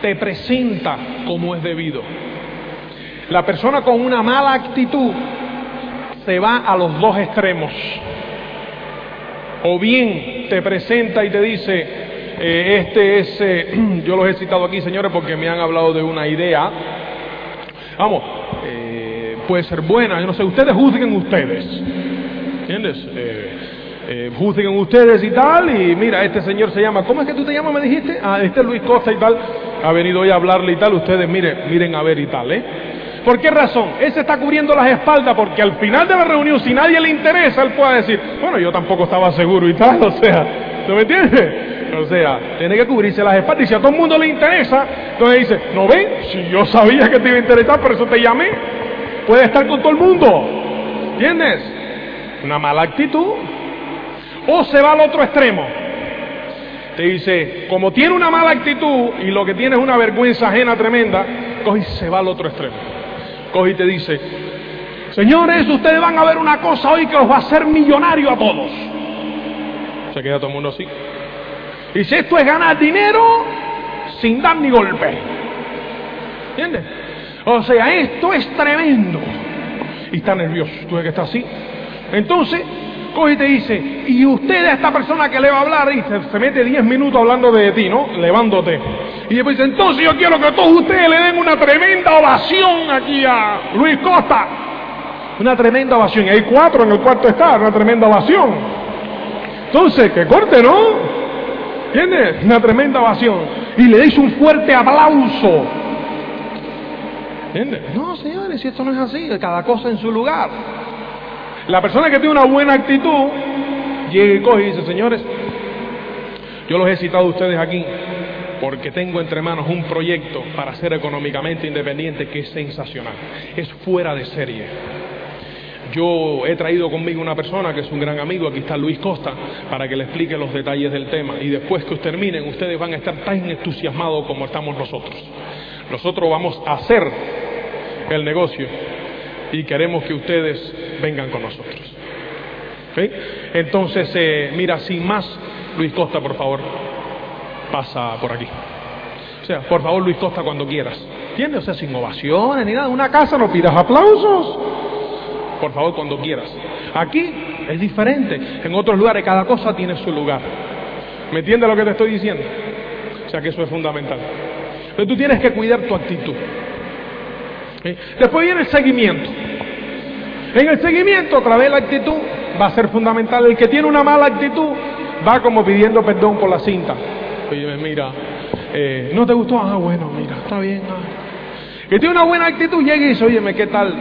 te presenta como es debido. La persona con una mala actitud se va a los dos extremos. O bien te presenta y te dice, eh, este es, eh, [clears throat] yo los he citado aquí, señores, porque me han hablado de una idea. Vamos, eh, puede ser buena, yo no sé, ustedes juzguen ustedes. ¿Entiendes? juzguen ustedes y tal, y mira, este señor se llama, ¿cómo es que tú te llamas? Me dijiste, ah, este es Luis Costa y tal, ha venido hoy a hablarle y tal, ustedes miren, miren a ver y tal, ¿eh? ¿Por qué razón? Ese está cubriendo las espaldas porque al final de la reunión, si nadie le interesa, él puede decir, bueno, yo tampoco estaba seguro y tal, [laughs] o sea, ¿no me entiendes? O sea, tiene que cubrirse las espaldas y si a todo el mundo le interesa, entonces dice, ¿no ven? Si yo sabía que te iba a interesar, por eso te llamé. Puede estar con todo el mundo. ¿Entiendes? Una mala actitud. O se va al otro extremo. Te dice, como tiene una mala actitud y lo que tiene es una vergüenza ajena tremenda, coge y se va al otro extremo coge y te dice, señores, ustedes van a ver una cosa hoy que los va a hacer millonario a todos. Se queda todo el mundo así. Y si esto es ganar dinero sin dar ni golpe. ¿Entiendes? O sea, esto es tremendo. Y está nervioso. Tú ves que está así. Entonces, coge y te dice, y usted a esta persona que le va a hablar, y se, mete 10 minutos hablando de ti, ¿no? Levándote. Y después dice, entonces yo quiero que todos ustedes le den una tremenda ovación aquí a Luis Costa. Una tremenda ovación. Y hay cuatro en el cuarto está, una tremenda ovación. Entonces, que corte, ¿no? ¿Entiendes? Una tremenda ovación. Y le dice un fuerte aplauso. ¿Entiendes? No, señores, si esto no es así, cada cosa en su lugar. La persona que tiene una buena actitud llega y coge y dice, señores, yo los he citado a ustedes aquí porque tengo entre manos un proyecto para ser económicamente independiente que es sensacional, es fuera de serie. Yo he traído conmigo una persona que es un gran amigo, aquí está Luis Costa, para que le explique los detalles del tema. Y después que terminen, ustedes van a estar tan entusiasmados como estamos nosotros. Nosotros vamos a hacer el negocio y queremos que ustedes vengan con nosotros. Entonces, eh, mira, sin más, Luis Costa, por favor, pasa por aquí. O sea, por favor, Luis Costa, cuando quieras. ¿Entiendes? O sea, sin ovaciones ni nada. Una casa no pidas aplausos. Por favor, cuando quieras. Aquí es diferente. En otros lugares cada cosa tiene su lugar. ¿Me entiendes lo que te estoy diciendo? O sea que eso es fundamental. Pero tú tienes que cuidar tu actitud. Después viene el seguimiento. En el seguimiento, otra vez la actitud va a ser fundamental. El que tiene una mala actitud va como pidiendo perdón por la cinta. Oye, mira, eh, ¿no te gustó? Ah, bueno, mira, está bien. Ah. Que tiene una buena actitud, llega y dice, óyeme, ¿qué tal?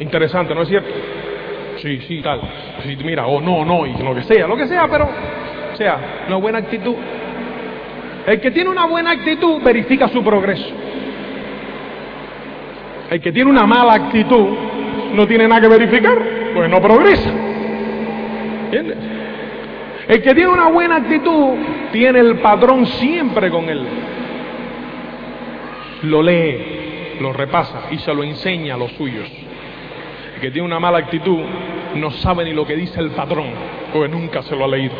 Interesante, ¿no es cierto? Sí, sí, tal. mira, o no, no, y lo que sea, lo que sea, pero, o sea, una buena actitud. El que tiene una buena actitud verifica su progreso. El que tiene una mala actitud no tiene nada que verificar, pues no progresa. ¿Entiendes? El que tiene una buena actitud tiene el patrón siempre con él. Lo lee, lo repasa y se lo enseña a los suyos. El que tiene una mala actitud no sabe ni lo que dice el patrón, porque nunca se lo ha leído.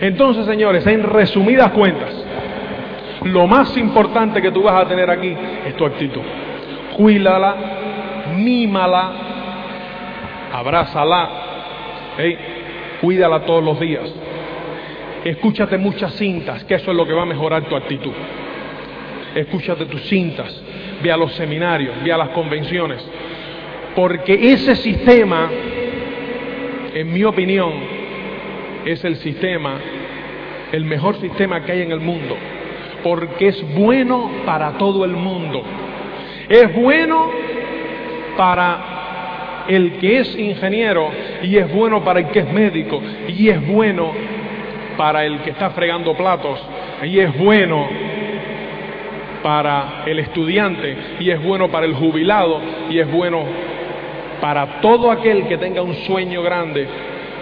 Entonces, señores, en resumidas cuentas, lo más importante que tú vas a tener aquí es tu actitud. Cuídala, mímala, abrázala, cuídala todos los días. Escúchate muchas cintas, que eso es lo que va a mejorar tu actitud. Escúchate tus cintas, ve a los seminarios, ve a las convenciones, porque ese sistema, en mi opinión, es el sistema, el mejor sistema que hay en el mundo, porque es bueno para todo el mundo. Es bueno para el que es ingeniero y es bueno para el que es médico y es bueno para el que está fregando platos y es bueno para el estudiante y es bueno para el jubilado y es bueno para todo aquel que tenga un sueño grande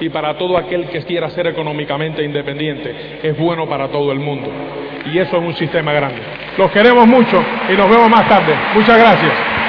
y para todo aquel que quiera ser económicamente independiente. Es bueno para todo el mundo. Y eso es un sistema grande. Los queremos mucho y nos vemos más tarde. Muchas gracias.